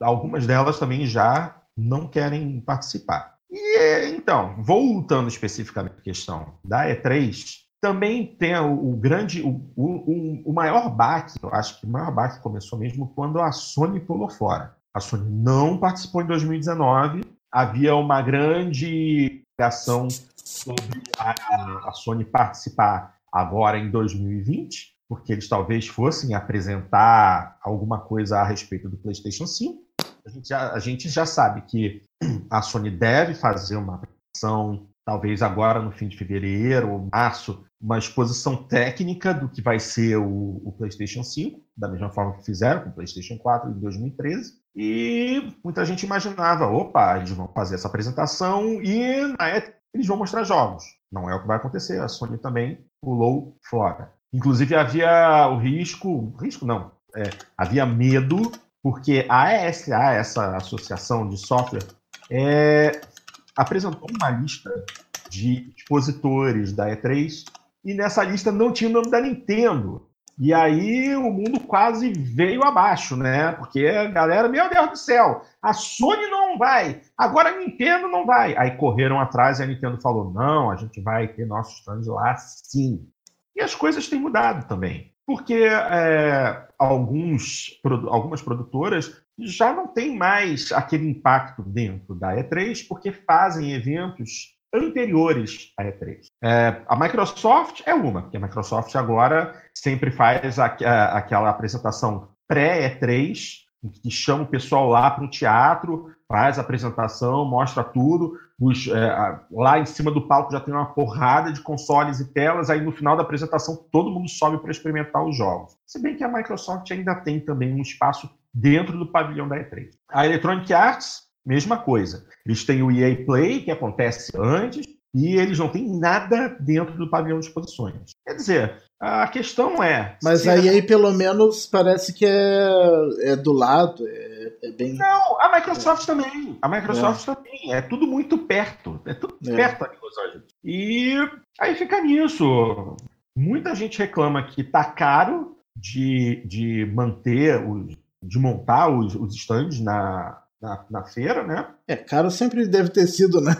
algumas delas também já não querem participar. E então, voltando especificamente à questão da E3, também tem o, o grande, o, o, o, maior baque, eu acho que o maior baque começou mesmo quando a Sony pulou fora. A Sony não participou em 2019 havia uma grande ação sobre a, a Sony participar agora em 2020, porque eles talvez fossem apresentar alguma coisa a respeito do PlayStation 5. A gente já, a gente já sabe que a Sony deve fazer uma apresentação, talvez agora no fim de fevereiro ou março, uma exposição técnica do que vai ser o, o PlayStation 5, da mesma forma que fizeram com o PlayStation 4 em 2013. E muita gente imaginava, opa, eles vão fazer essa apresentação e na época eles vão mostrar jogos. Não é o que vai acontecer. A Sony também pulou fora. Inclusive havia o risco, risco não, é, havia medo porque a ESA, essa associação de software, é, apresentou uma lista de expositores da E3 e nessa lista não tinha o nome da Nintendo. E aí o mundo quase veio abaixo, né? Porque a galera, meu Deus do céu, a Sony não vai, agora a Nintendo não vai. Aí correram atrás e a Nintendo falou: não, a gente vai ter nossos stand lá sim. E as coisas têm mudado também. Porque é, alguns, algumas produtoras já não têm mais aquele impacto dentro da E3, porque fazem eventos anteriores à E3. É, a Microsoft é uma, porque a Microsoft agora sempre faz a, a, aquela apresentação pré-E3, que chama o pessoal lá para o teatro, faz a apresentação, mostra tudo. Os, é, lá em cima do palco já tem uma porrada de consoles e telas, aí no final da apresentação todo mundo sobe para experimentar os jogos. Se bem que a Microsoft ainda tem também um espaço dentro do pavilhão da E3. A Electronic Arts mesma coisa. Eles têm o EA Play, que acontece antes, e eles não têm nada dentro do pavilhão de exposições. Quer dizer, a questão é. Mas a EA, pelo menos, parece que é, é do lado, é é, é bem. Não, a Microsoft é. também. A Microsoft é. também. É tudo muito perto. É tudo é. perto em Los Angeles. E aí fica nisso. Muita gente reclama que tá caro de, de manter, os, de montar os, os stands na, na, na, feira, né? É, caro sempre deve ter sido, né?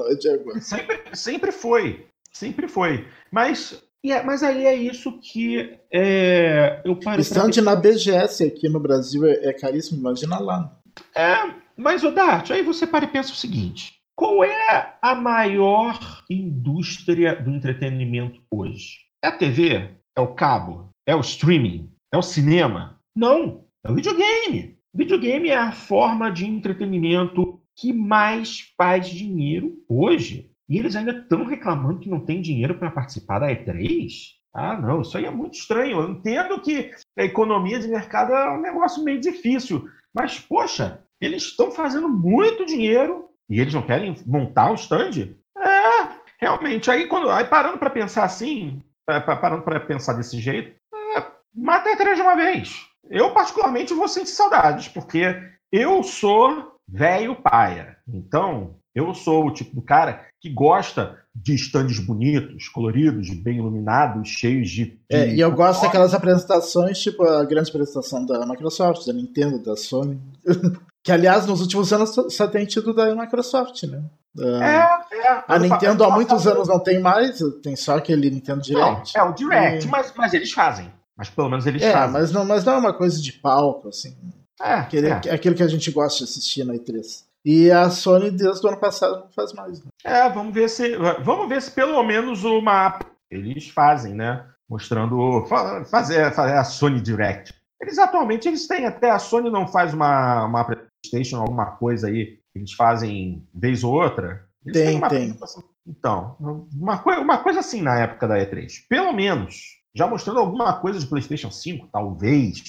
sempre, sempre foi. Sempre foi. Mas, é, mas aí é isso que é, eu parei. Stand na BGS aqui no Brasil é, é caríssimo, imagina lá. É, mas, Odarte, aí você para e pensa o seguinte: qual é a maior indústria do entretenimento hoje? É a TV? É o cabo? É o streaming? É o cinema? Não, é o videogame. Videogame é a forma de entretenimento que mais faz dinheiro hoje. E eles ainda estão reclamando que não tem dinheiro para participar da E3? Ah, não, isso aí é muito estranho. Eu entendo que a economia de mercado é um negócio meio difícil. Mas, poxa, eles estão fazendo muito dinheiro e eles não querem montar o stand? É, realmente. Aí, quando, aí parando para pensar assim, parando para pensar desse jeito, é, mata a E3 de uma vez. Eu, particularmente, vou sentir saudades, porque eu sou velho paia. Então, eu sou o tipo do cara que gosta de stands bonitos, coloridos, bem iluminados, cheios de. de... É, e eu gosto daquelas apresentações, tipo a grande apresentação da Microsoft, da Nintendo, da Sony. que, aliás, nos últimos anos só tem tido da Microsoft, né? É, é, a Nintendo há muitos anos não tem mais, tem só aquele Nintendo Direct. Não, é o Direct, e... mas, mas eles fazem. Mas pelo menos eles é, fazem. Mas não, mas não é uma coisa de palco, assim. É, aquele, é. aquilo que a gente gosta de assistir na E3. E a Sony, desde o ano passado, não faz mais. Né? É, vamos ver se. Vamos ver se pelo menos o mapa eles fazem, né? Mostrando. Fazer, fazer a Sony Direct. Eles atualmente eles têm até. A Sony não faz uma, uma PlayStation, alguma coisa aí. Eles fazem vez ou outra. Eles tem, tem. Então, uma, uma coisa assim na época da E3. Pelo menos. Já mostrando alguma coisa de PlayStation 5, talvez.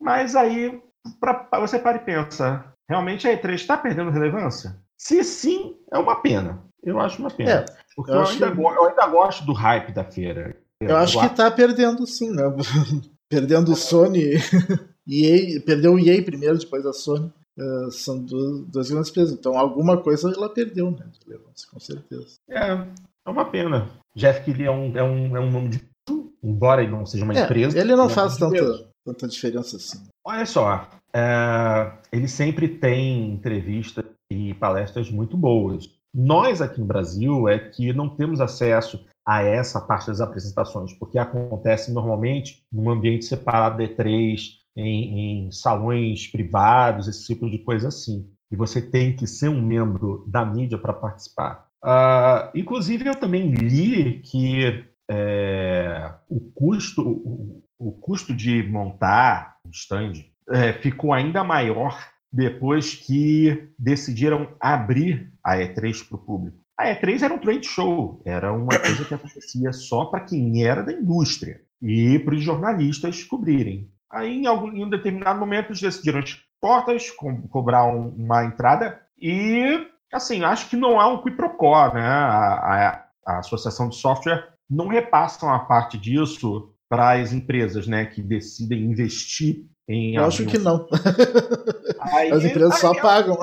Mas aí, pra, você para e pensa, realmente a E3 está perdendo relevância? Se sim, é uma pena. Eu acho uma pena. É, porque eu, eu, ainda, que... eu, ainda, gosto do hype da feira. Eu, eu acho que está perdendo sim, né? perdendo o Sony. EA, perdeu o EA primeiro, depois a Sony. Uh, são duas, duas grandes empresas. Então alguma coisa ela perdeu, né? Com certeza. É, é uma pena. Jeff Keighley é um, é um, é um nome de. Embora ele não seja uma é, empresa. Ele não faz tanta, tanta diferença assim. Olha só, é, ele sempre tem entrevistas e palestras muito boas. Nós aqui no Brasil é que não temos acesso a essa parte das apresentações, porque acontece normalmente num ambiente separado de E3, em, em salões privados, esse tipo de coisa assim. E você tem que ser um membro da mídia para participar. Uh, inclusive, eu também li que é, o, custo, o, o, custo de montar um stand é, ficou ainda maior depois que decidiram abrir a E3 para o público. A E3 era um trade show, era uma coisa que acontecia só para quem era da indústria e para os jornalistas cobrirem. Aí, em, algum, em um determinado momento, eles decidiram as portas, co cobrar um, uma entrada e, assim, acho que não há um quiprocó, né? A, a, a Associação de Software não repassa uma parte disso para as empresas, né, que decidem investir em. Eu acho que não. Aí, as empresas aí, só pagam.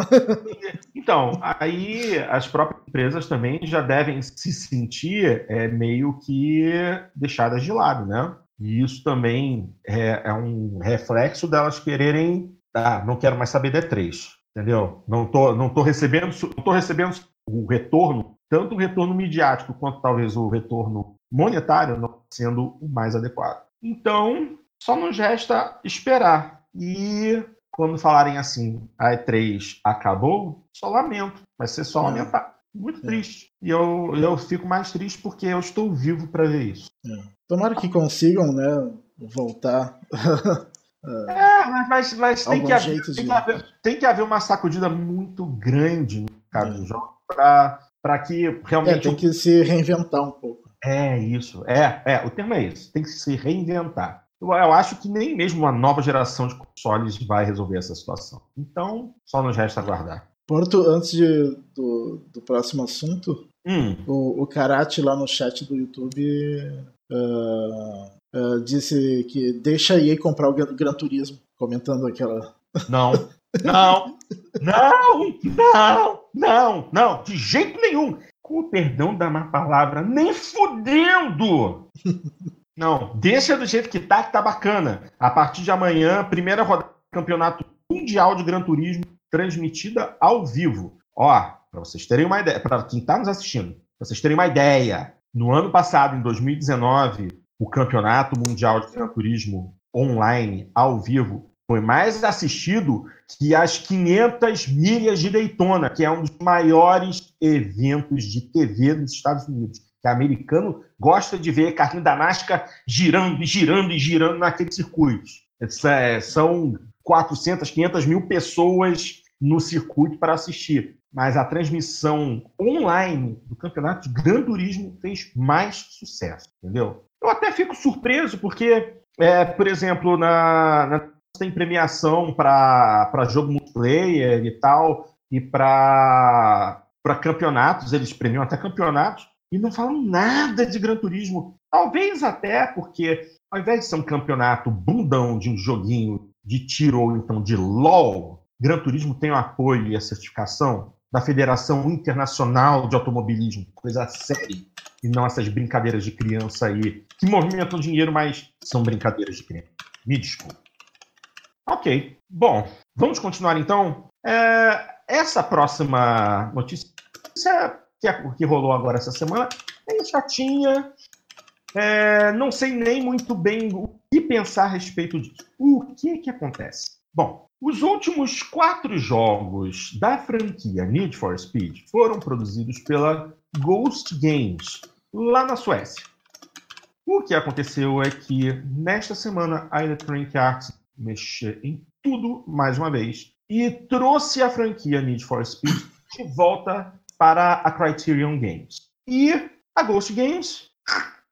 Então, aí as próprias empresas também já devem se sentir é, meio que deixadas de lado, né? E isso também é, é um reflexo delas quererem. Ah, não quero mais saber D3, entendeu? Não tô, não tô recebendo, não tô recebendo o retorno, tanto o retorno midiático quanto talvez o retorno monetário não sendo o mais adequado. Então, só nos resta esperar. E quando falarem assim, a E3 acabou, só lamento. Vai ser só é. lamentar. Muito é. triste. E eu, eu fico mais triste porque eu estou vivo para ver isso. É. Tomara que consigam, né, voltar. é, mas, mas tem, que haver, tem, que haver, tem, que haver, uma sacudida muito grande no mercado é. do jogo para que realmente. É, tem que se reinventar um pouco. É isso. É, é, o termo é isso. Tem que se reinventar. Eu, eu acho que nem mesmo uma nova geração de consoles vai resolver essa situação. Então, só nos resta aguardar. Porto, antes de, do, do próximo assunto, hum. o, o Karate lá no chat do YouTube uh, uh, disse que deixa a EA comprar o Gran Turismo, comentando aquela. Não. Não, não, não, não, não, de jeito nenhum. Com o perdão da má palavra, nem fudendo. Não, deixa do jeito que tá, que tá bacana. A partir de amanhã, primeira rodada do Campeonato Mundial de Gran Turismo, transmitida ao vivo. Ó, para vocês terem uma ideia, para quem está nos assistindo, para vocês terem uma ideia, no ano passado, em 2019, o Campeonato Mundial de Gran Turismo online, ao vivo, foi mais assistido que as 500 milhas de Daytona, que é um dos maiores eventos de TV dos Estados Unidos. Que americano gosta de ver carrinho da NASCAR girando girando e girando naqueles circuitos. É, são 400, 500 mil pessoas no circuito para assistir. Mas a transmissão online do campeonato de Gran Turismo fez mais sucesso, entendeu? Eu até fico surpreso porque, é, por exemplo, na, na tem premiação para jogo multiplayer e tal, e para campeonatos, eles premiam até campeonatos, e não falam nada de Gran Turismo. Talvez até porque, ao invés de ser um campeonato bundão de um joguinho de tiro ou então de LOL, Gran Turismo tem o apoio e a certificação da Federação Internacional de Automobilismo, coisa séria, e não essas brincadeiras de criança aí, que movimentam dinheiro, mas são brincadeiras de criança. Me desculpe. Ok. Bom, vamos continuar então. É, essa próxima notícia que, é, que rolou agora essa semana é chatinha. É, não sei nem muito bem o que pensar a respeito disso. O que que acontece? Bom, os últimos quatro jogos da franquia Need for Speed foram produzidos pela Ghost Games, lá na Suécia. O que aconteceu é que, nesta semana, a Electronic Arts mexer em tudo mais uma vez e trouxe a franquia Need for Speed de volta para a Criterion Games. E a Ghost Games,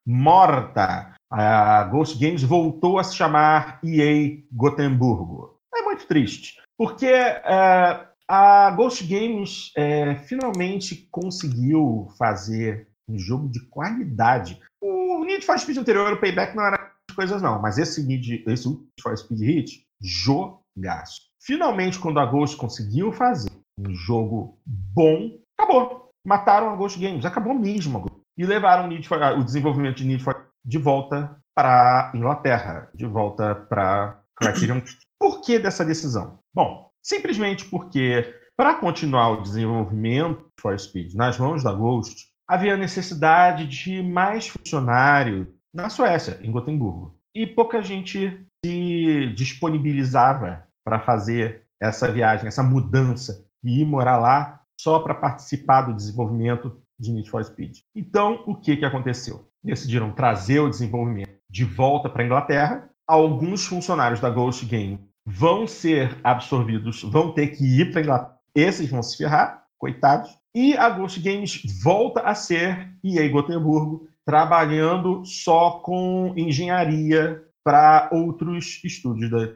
morta. A Ghost Games voltou a se chamar EA Gotemburgo. É muito triste, porque é, a Ghost Games é, finalmente conseguiu fazer um jogo de qualidade. O Need for Speed anterior, o Payback, não era coisas não, mas esse Need, esse for Speed Hit, jogaço. Finalmente, quando a Ghost conseguiu fazer um jogo bom, acabou. Mataram a Ghost Games, acabou mesmo. E levaram o, for, o desenvolvimento de Need for de volta para Inglaterra, de volta para Criterion. Por que dessa decisão? Bom, simplesmente porque para continuar o desenvolvimento de For Speed nas mãos da Ghost, havia necessidade de mais funcionários na Suécia, em Gotemburgo. E pouca gente se disponibilizava para fazer essa viagem, essa mudança e ir morar lá só para participar do desenvolvimento de Need for Speed. Então, o que, que aconteceu? Decidiram trazer o desenvolvimento de volta para a Inglaterra. Alguns funcionários da Ghost Game vão ser absorvidos, vão ter que ir para a Inglaterra. Esses vão se ferrar, coitados. E a Ghost Games volta a ser EA Gotemburgo trabalhando só com engenharia para outros estúdios. Da...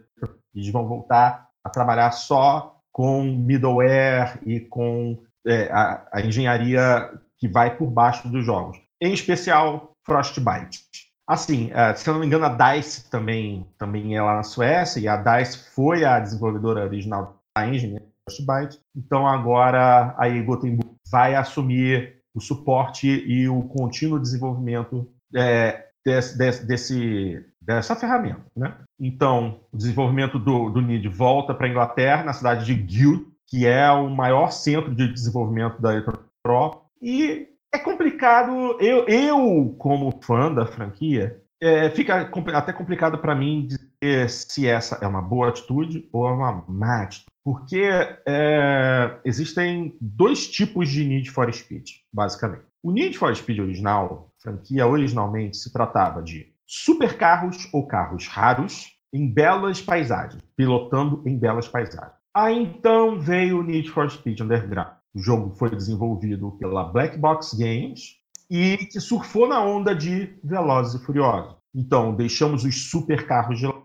Eles vão voltar a trabalhar só com middleware e com é, a, a, engenharia que vai por baixo dos jogos. Em especial, Frostbite. Assim, é, se eu não me engano, a DICE também, também é lá na Suécia, e a DICE foi a desenvolvedora original da engine, né, Frostbite. Então agora a Gothenburg vai assumir o suporte e o contínuo desenvolvimento é, desse, desse, dessa ferramenta. Né? Então, o desenvolvimento do, do NID volta para a Inglaterra, na cidade de Guild, que é o maior centro de desenvolvimento da Pro. E é complicado, eu, eu como fã da franquia, é, fica até complicado para mim se essa é uma boa atitude ou é uma má atitude. Porque é, existem dois tipos de Need for Speed, basicamente. O Need for Speed original, franquia originalmente, se tratava de supercarros ou carros raros em belas paisagens, pilotando em belas paisagens. Aí então veio o Need for Speed Underground. O jogo foi desenvolvido pela Black Box Games e que surfou na onda de Velozes e Furiosos. Então, deixamos os supercarros de lá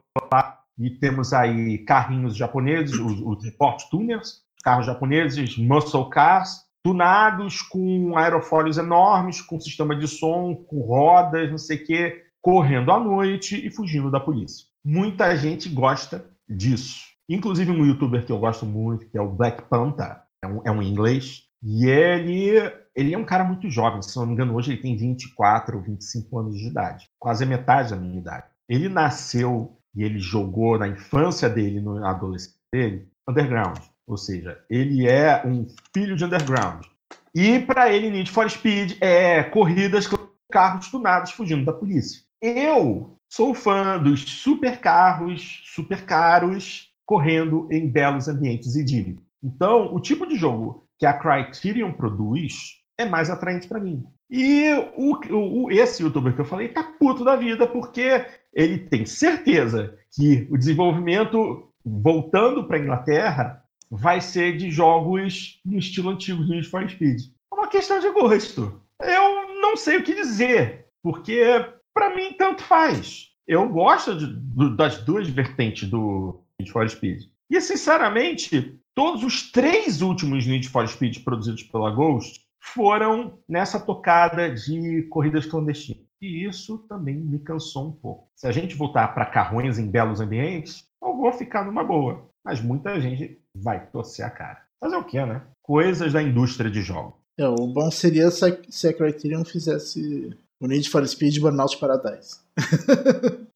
e temos aí carrinhos japoneses, os, os Tuners, carros japoneses, muscle cars, tunados com aerofólios enormes, com sistema de som, com rodas, não sei o quê, correndo à noite e fugindo da polícia. Muita gente gosta disso. Inclusive um youtuber que eu gosto muito, que é o Black Panther, é um, é um inglês, e ele, ele é um cara muito jovem, se não me engano, hoje ele tem 24 ou 25 anos de idade, quase a metade da minha idade. Ele nasceu e ele jogou na infância dele, na adolescência dele, underground. Ou seja, ele é um filho de underground. E para ele, Need for Speed é corridas com carros tunados fugindo da polícia. Eu sou fã dos supercarros, super caros, correndo em belos ambientes idílicos. Então, o tipo de jogo que a Criterion produz é mais atraente para mim. E o, o, esse youtuber que eu falei tá puto da vida porque ele tem certeza que o desenvolvimento voltando para Inglaterra vai ser de jogos no estilo antigo do Need for Speed. É uma questão de gosto. Eu não sei o que dizer, porque para mim tanto faz. Eu gosto de, das duas vertentes do Need for Speed. E sinceramente, todos os três últimos Need for Speed produzidos pela Ghost foram nessa tocada de corridas clandestinas. E isso também me cansou um pouco. Se a gente voltar para carrões em belos ambientes, eu vou ficar numa boa. Mas muita gente vai torcer a cara. Fazer o quê, né? Coisas da indústria de jogos. É, o bom seria se a Criterion fizesse o Need for Speed Burnout Paradise.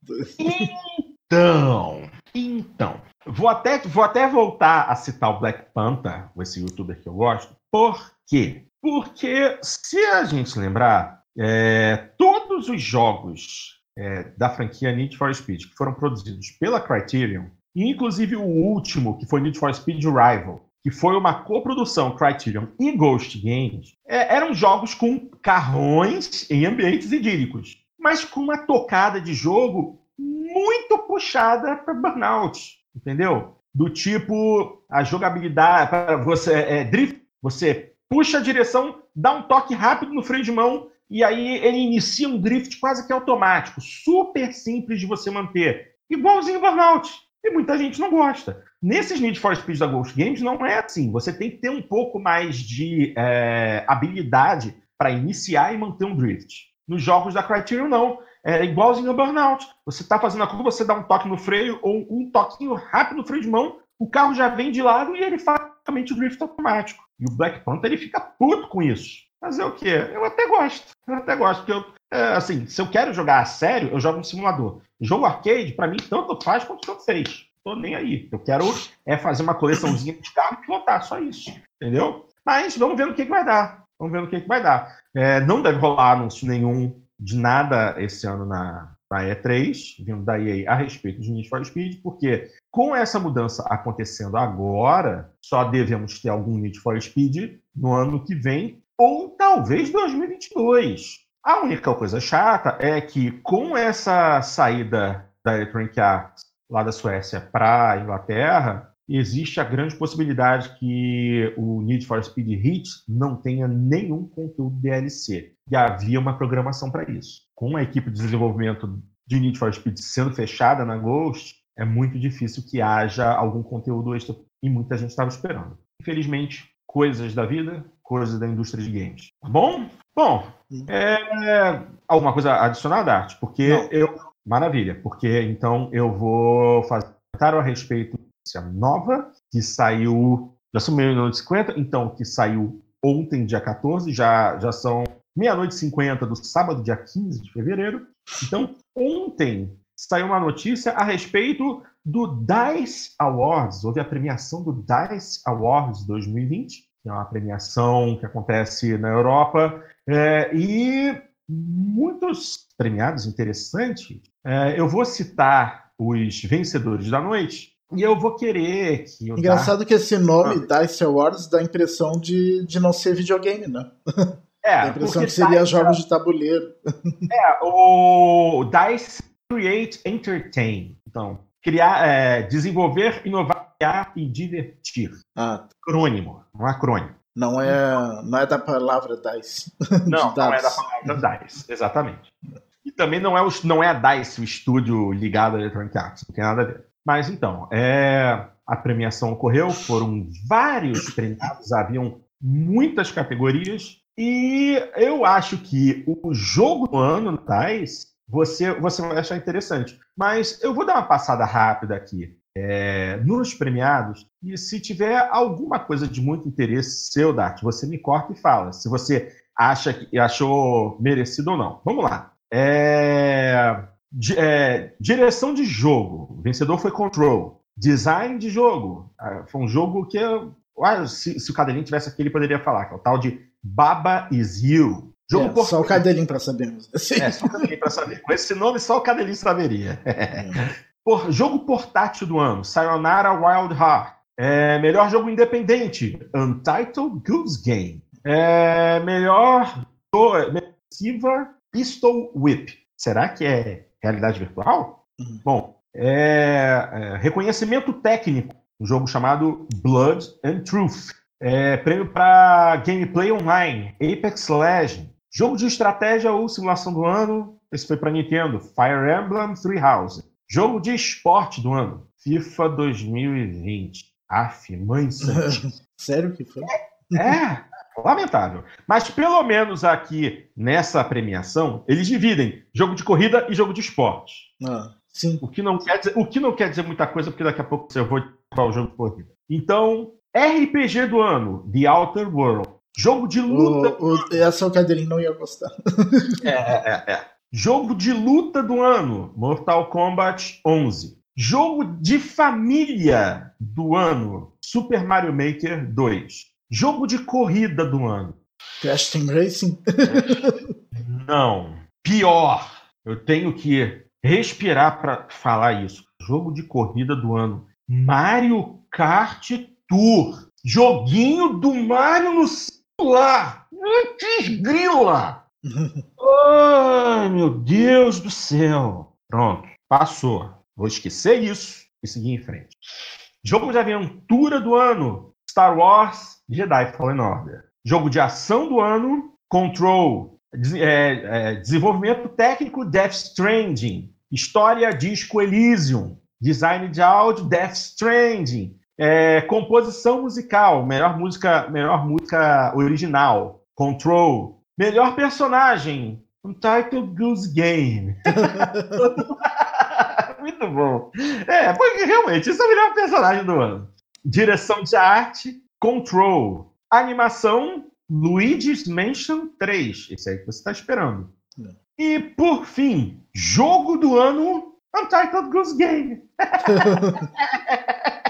então, então, vou até, vou até voltar a citar o Black Panther, esse youtuber que eu gosto. Por quê? Porque, se a gente lembrar, é, todos os jogos é, da franquia Need for Speed que foram produzidos pela Criterion, inclusive o último, que foi Need for Speed Rival, que foi uma coprodução Criterion e Ghost Games, é, eram jogos com carrões em ambientes idílicos, mas com uma tocada de jogo muito puxada para Burnout, entendeu? Do tipo a jogabilidade, você é, drift, você puxa a direção, dá um toque rápido no freio de mão e aí ele inicia um drift quase que automático, super simples de você manter, igualzinho Burnout. E muita gente não gosta. Nesses Need for Speed da Ghost Games não é assim. Você tem que ter um pouco mais de é, habilidade para iniciar e manter um drift. Nos jogos da Criterion, não. É igualzinho ao Burnout. Você está fazendo a curva, você dá um toque no freio ou um toquinho rápido no freio de mão, o carro já vem de lado e ele faz o drift automático. E o Black Panther ele fica puto com isso. Fazer o quê? Eu até gosto. Eu até gosto, porque eu, é, assim, se eu quero jogar a sério, eu jogo no simulador. Jogo arcade, para mim, tanto faz quanto tanto fez. Tô nem aí. Eu quero é fazer uma coleçãozinha de carro e pilotar, só isso. Entendeu? Mas vamos ver no que, que vai dar. Vamos ver no que, que vai dar. É, não deve rolar anúncio nenhum de nada esse ano na, na E3, vindo da EA a respeito de Need for Speed, porque com essa mudança acontecendo agora, só devemos ter algum Need for Speed no ano que vem, ou talvez 2022. A única coisa chata é que com essa saída da Electronic Arts lá da Suécia para a Inglaterra, existe a grande possibilidade que o Need for Speed Hits não tenha nenhum conteúdo DLC. E havia uma programação para isso. Com a equipe de desenvolvimento de Need for Speed sendo fechada na Ghost, é muito difícil que haja algum conteúdo extra e muita gente estava esperando. Infelizmente, coisas da vida, coisas da indústria de games. Tá bom? Bom, é, alguma coisa adicionada, Arte? Porque Não. eu. Maravilha, porque então eu vou fazer comentário a respeito da nova, que saiu. Já são e 50, então, que saiu ontem, dia 14, já, já são meia-noite e 50 do sábado, dia 15 de fevereiro. Então, ontem saiu uma notícia a respeito do DICE Awards. Houve a premiação do DICE Awards 2020, que é uma premiação que acontece na Europa, é, e muitos premiados interessantes. É, eu vou citar os vencedores da noite. E eu vou querer que. Engraçado que esse nome, ah. DICE Awards, dá a impressão de, de não ser videogame, né? É, a impressão que seria DICE, jogos de tabuleiro. É, o DICE Create Entertain. Então, criar, é, desenvolver, inovar, criar e divertir. Ah. Acrônimo, um acrônimo. Não é, não é da palavra DICE. Não, não é da palavra DICE, exatamente. E também não é, o, não é a DICE, o estúdio ligado à Electronic Arts, não tem nada a ver. Mas então, é, a premiação ocorreu, foram vários premiados, haviam muitas categorias, e eu acho que o jogo do ano DICE você, você vai achar interessante. Mas eu vou dar uma passada rápida aqui. é, nos premiados. E se tiver alguma coisa de muito interesse seu, Dart, você me corta e fala. Se você acha que achou merecido ou não. Vamos lá. É, é, direção de jogo. O vencedor foi Control. Design de jogo. Ah, foi um jogo que ah, se, se, o Cadelinho tivesse aqui, ele poderia falar, que é o tal de Baba Is You. Jogo é. Só o Cadelinho para saber. É, só o Cadelinho para saber. Com esse nome, só o Cadelinho saberia. É. Por, jogo portátil do ano, Sayonara Wild Heart. É, melhor jogo independente, Untitled Goose Game. É, melhor Silver Pistol Whip. Será que é realidade virtual? Uhum. Bom, é, é, reconhecimento técnico, um jogo chamado Blood and Truth. É, prêmio para gameplay online, Apex Legends. Jogo de estratégia ou simulação do ano, esse foi para Nintendo, Fire Emblem Three House. Jogo de esporte do ano, FIFA 2020. Aff, mãe Sério que foi? É, é, lamentável. Mas pelo menos aqui nessa premiação, eles dividem jogo de corrida e jogo de esporte. Ah, sim. O que não quer dizer, o que não quer dizer muita coisa, porque daqui a pouco eu vou para o jogo de corrida. Então, RPG do ano, The Outer World. Jogo de luta. O, o, essa o Cadeirinho não ia gostar. é, é, é. Jogo de luta do ano, Mortal Kombat 11. Jogo de família do ano, Super Mario Maker 2. Jogo de corrida do ano. Crash Team Racing? Não. Pior. Eu tenho que respirar para falar isso. Jogo de corrida do ano. Mario Kart Tour. Joguinho do Mario no celular. Antes grila. Ai, meu Deus do céu. Pronto, passou. Vou esquecer isso e seguir em frente. Jogo de aventura do ano: Star Wars Jedi Fallen Order. Jogo de ação do ano: Control. É, é, desenvolvimento técnico: Death Stranding. História Disco Elysium. Design de áudio: Death Stranding. É, composição musical: melhor música, melhor música original. Control. Melhor personagem: Untitled Goose Game. Muito bom. É, porque realmente, isso é o melhor personagem do ano. Direção de arte, Control. Animação, Luigi's Mansion 3. Esse aí que você está esperando. É. E, por fim, jogo do ano, Untitled Goose Game.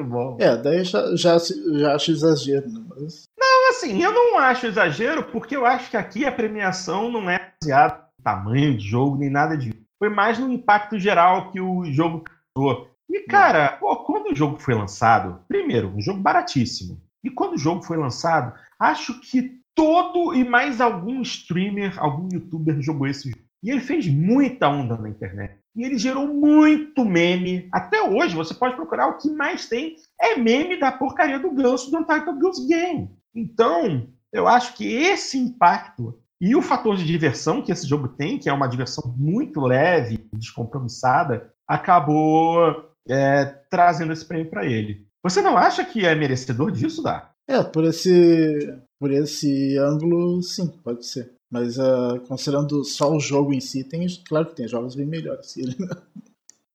Muito bom. É, daí já, já, já acho exagero. Né? Mas... Não, assim, eu não acho exagero, porque eu acho que aqui a premiação não é baseada no tamanho de jogo, nem nada disso. Foi mais no impacto geral que o jogo causou. E, cara, pô, quando o jogo foi lançado, primeiro, um jogo baratíssimo. E quando o jogo foi lançado, acho que todo e mais algum streamer, algum youtuber jogou esse jogo. E ele fez muita onda na internet. E ele gerou muito meme. Até hoje, você pode procurar o que mais tem é meme da porcaria do ganso do Untitled Goose Game. Então, eu acho que esse impacto e o fator de diversão que esse jogo tem, que é uma diversão muito leve, descompromissada, acabou é, trazendo esse prêmio para ele. Você não acha que é merecedor disso, Dá? É, por esse, por esse ângulo, sim, pode ser. Mas uh, considerando só o jogo em si, tem, claro que tem jogos bem melhores.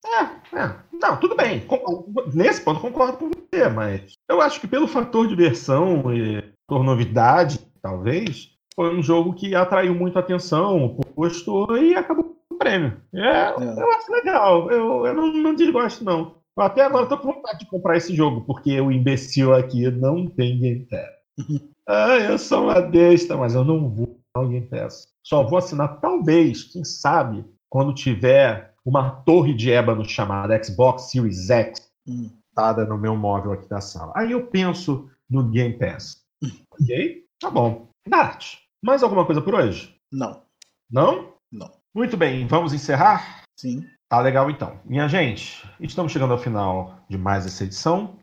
É, é. Não, tudo bem. Nesse ponto concordo com você, mas eu acho que pelo fator diversão e por novidade, talvez, foi um jogo que atraiu muito atenção, gostou e acabou com o prêmio. É, é. Eu acho legal. Eu, eu não, não desgosto, não. Até agora estou com vontade de comprar esse jogo, porque o imbecil aqui não tem Game Pass. ah, eu sou uma besta, mas eu não vou alguém peça. Só vou assinar, talvez, quem sabe, quando tiver uma torre de ébano chamada Xbox Series X hum. dada no meu móvel aqui da sala. Aí eu penso no Game Pass. Hum. Ok? Tá bom. Nath, mais alguma coisa por hoje? Não. Não? Não. Muito bem, vamos encerrar? Sim. Tá legal então. Minha gente, estamos chegando ao final de mais essa edição.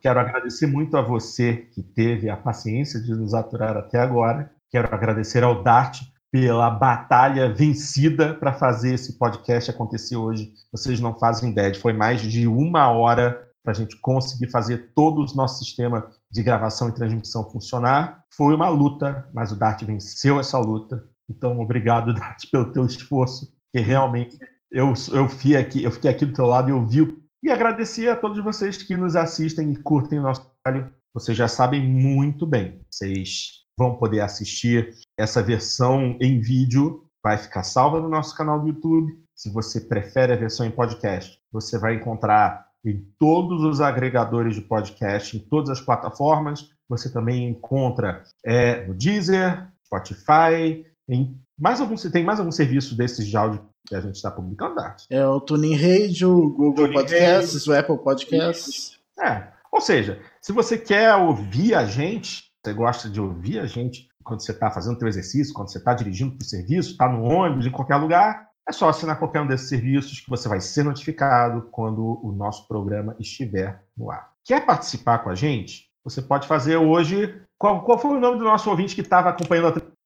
Quero agradecer muito a você que teve a paciência de nos aturar até agora. Quero agradecer ao Dart pela batalha vencida para fazer esse podcast acontecer hoje. Vocês não fazem ideia, foi mais de uma hora para a gente conseguir fazer todo o nosso sistema de gravação e transmissão funcionar. Foi uma luta, mas o Dart venceu essa luta. Então, obrigado, Dart, pelo teu esforço, que realmente eu, eu, fiquei aqui, eu fiquei aqui do teu lado e eu vi E agradecer a todos vocês que nos assistem e curtem o nosso trabalho. Vocês já sabem muito bem. Vocês vão poder assistir essa versão em vídeo. Vai ficar salva no nosso canal do YouTube. Se você prefere a versão em podcast, você vai encontrar em todos os agregadores de podcast, em todas as plataformas. Você também encontra é, no Deezer, Spotify, em mais algum, tem mais algum serviço desses de áudio que a gente está publicando? É o Tuning Radio, o Google Tuning Podcasts, Radio. o Apple Podcasts. É, ou seja, se você quer ouvir a gente, você gosta de ouvir a gente quando você está fazendo o seu exercício, quando você está dirigindo para o serviço, está no ônibus, em qualquer lugar, é só assinar qualquer um desses serviços que você vai ser notificado quando o nosso programa estiver no ar. Quer participar com a gente? Você pode fazer hoje. Qual, qual foi o nome do nosso ouvinte que estava acompanhando a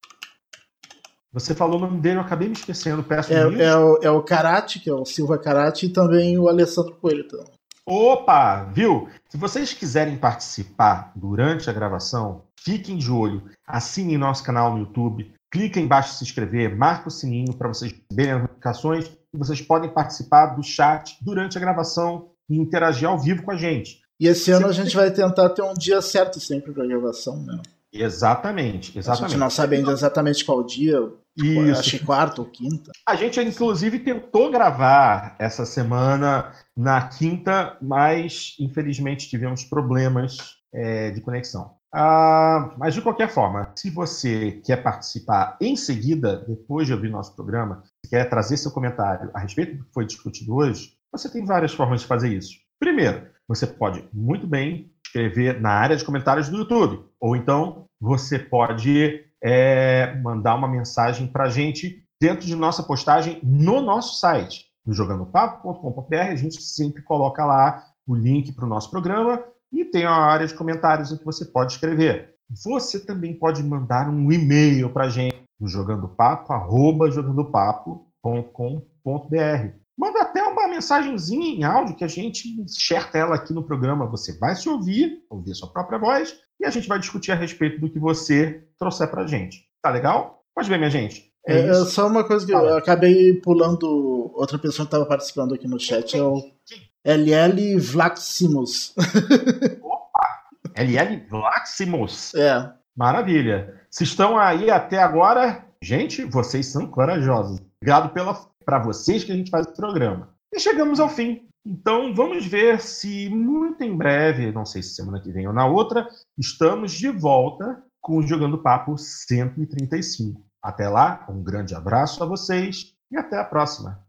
você falou o nome dele, eu acabei me esquecendo, peço é, é, o, é o Karate, que é o Silva Karate, e também o Alessandro Coelho. Então. Opa, viu? Se vocês quiserem participar durante a gravação, fiquem de olho, assinem nosso canal no YouTube, cliquem embaixo se inscrever, marque o sininho para vocês receberem as notificações e vocês podem participar do chat durante a gravação e interagir ao vivo com a gente. E esse ano a gente vai tentar ter um dia certo sempre para gravação, né? Exatamente, exatamente. A gente não sabe ainda exatamente qual dia, isso. Acho que quarta ou quinta. A gente, inclusive, tentou gravar essa semana na quinta, mas infelizmente tivemos problemas é, de conexão. Ah, mas de qualquer forma, se você quer participar em seguida, depois de ouvir nosso programa, quer trazer seu comentário a respeito do que foi discutido hoje, você tem várias formas de fazer isso. Primeiro, você pode muito bem escrever na área de comentários do YouTube, ou então você pode é, mandar uma mensagem para a gente dentro de nossa postagem no nosso site, no jogandopapo.com.br. A gente sempre coloca lá o link para o nosso programa e tem a área de comentários em que você pode escrever. Você também pode mandar um e-mail para a gente no jogandopapo.jogandopapo.com.br. Manda até uma mensagenzinha em áudio que a gente enxerta ela aqui no programa. Você vai se ouvir, ouvir sua própria voz, e a gente vai discutir a respeito do que você trouxer pra gente. Tá legal? Pode ver, minha gente. É, é só uma coisa que Fala. eu acabei pulando. Outra pessoa que estava participando aqui no chat é o LL Vlaximus. Opa! LL Vlaximus. É. Maravilha. Se estão aí até agora, gente, vocês são corajosos. Obrigado pela para vocês que a gente faz o programa. E chegamos ao fim. Então vamos ver se muito em breve, não sei se semana que vem ou na outra, estamos de volta com o Jogando Papo 135. Até lá, um grande abraço a vocês e até a próxima.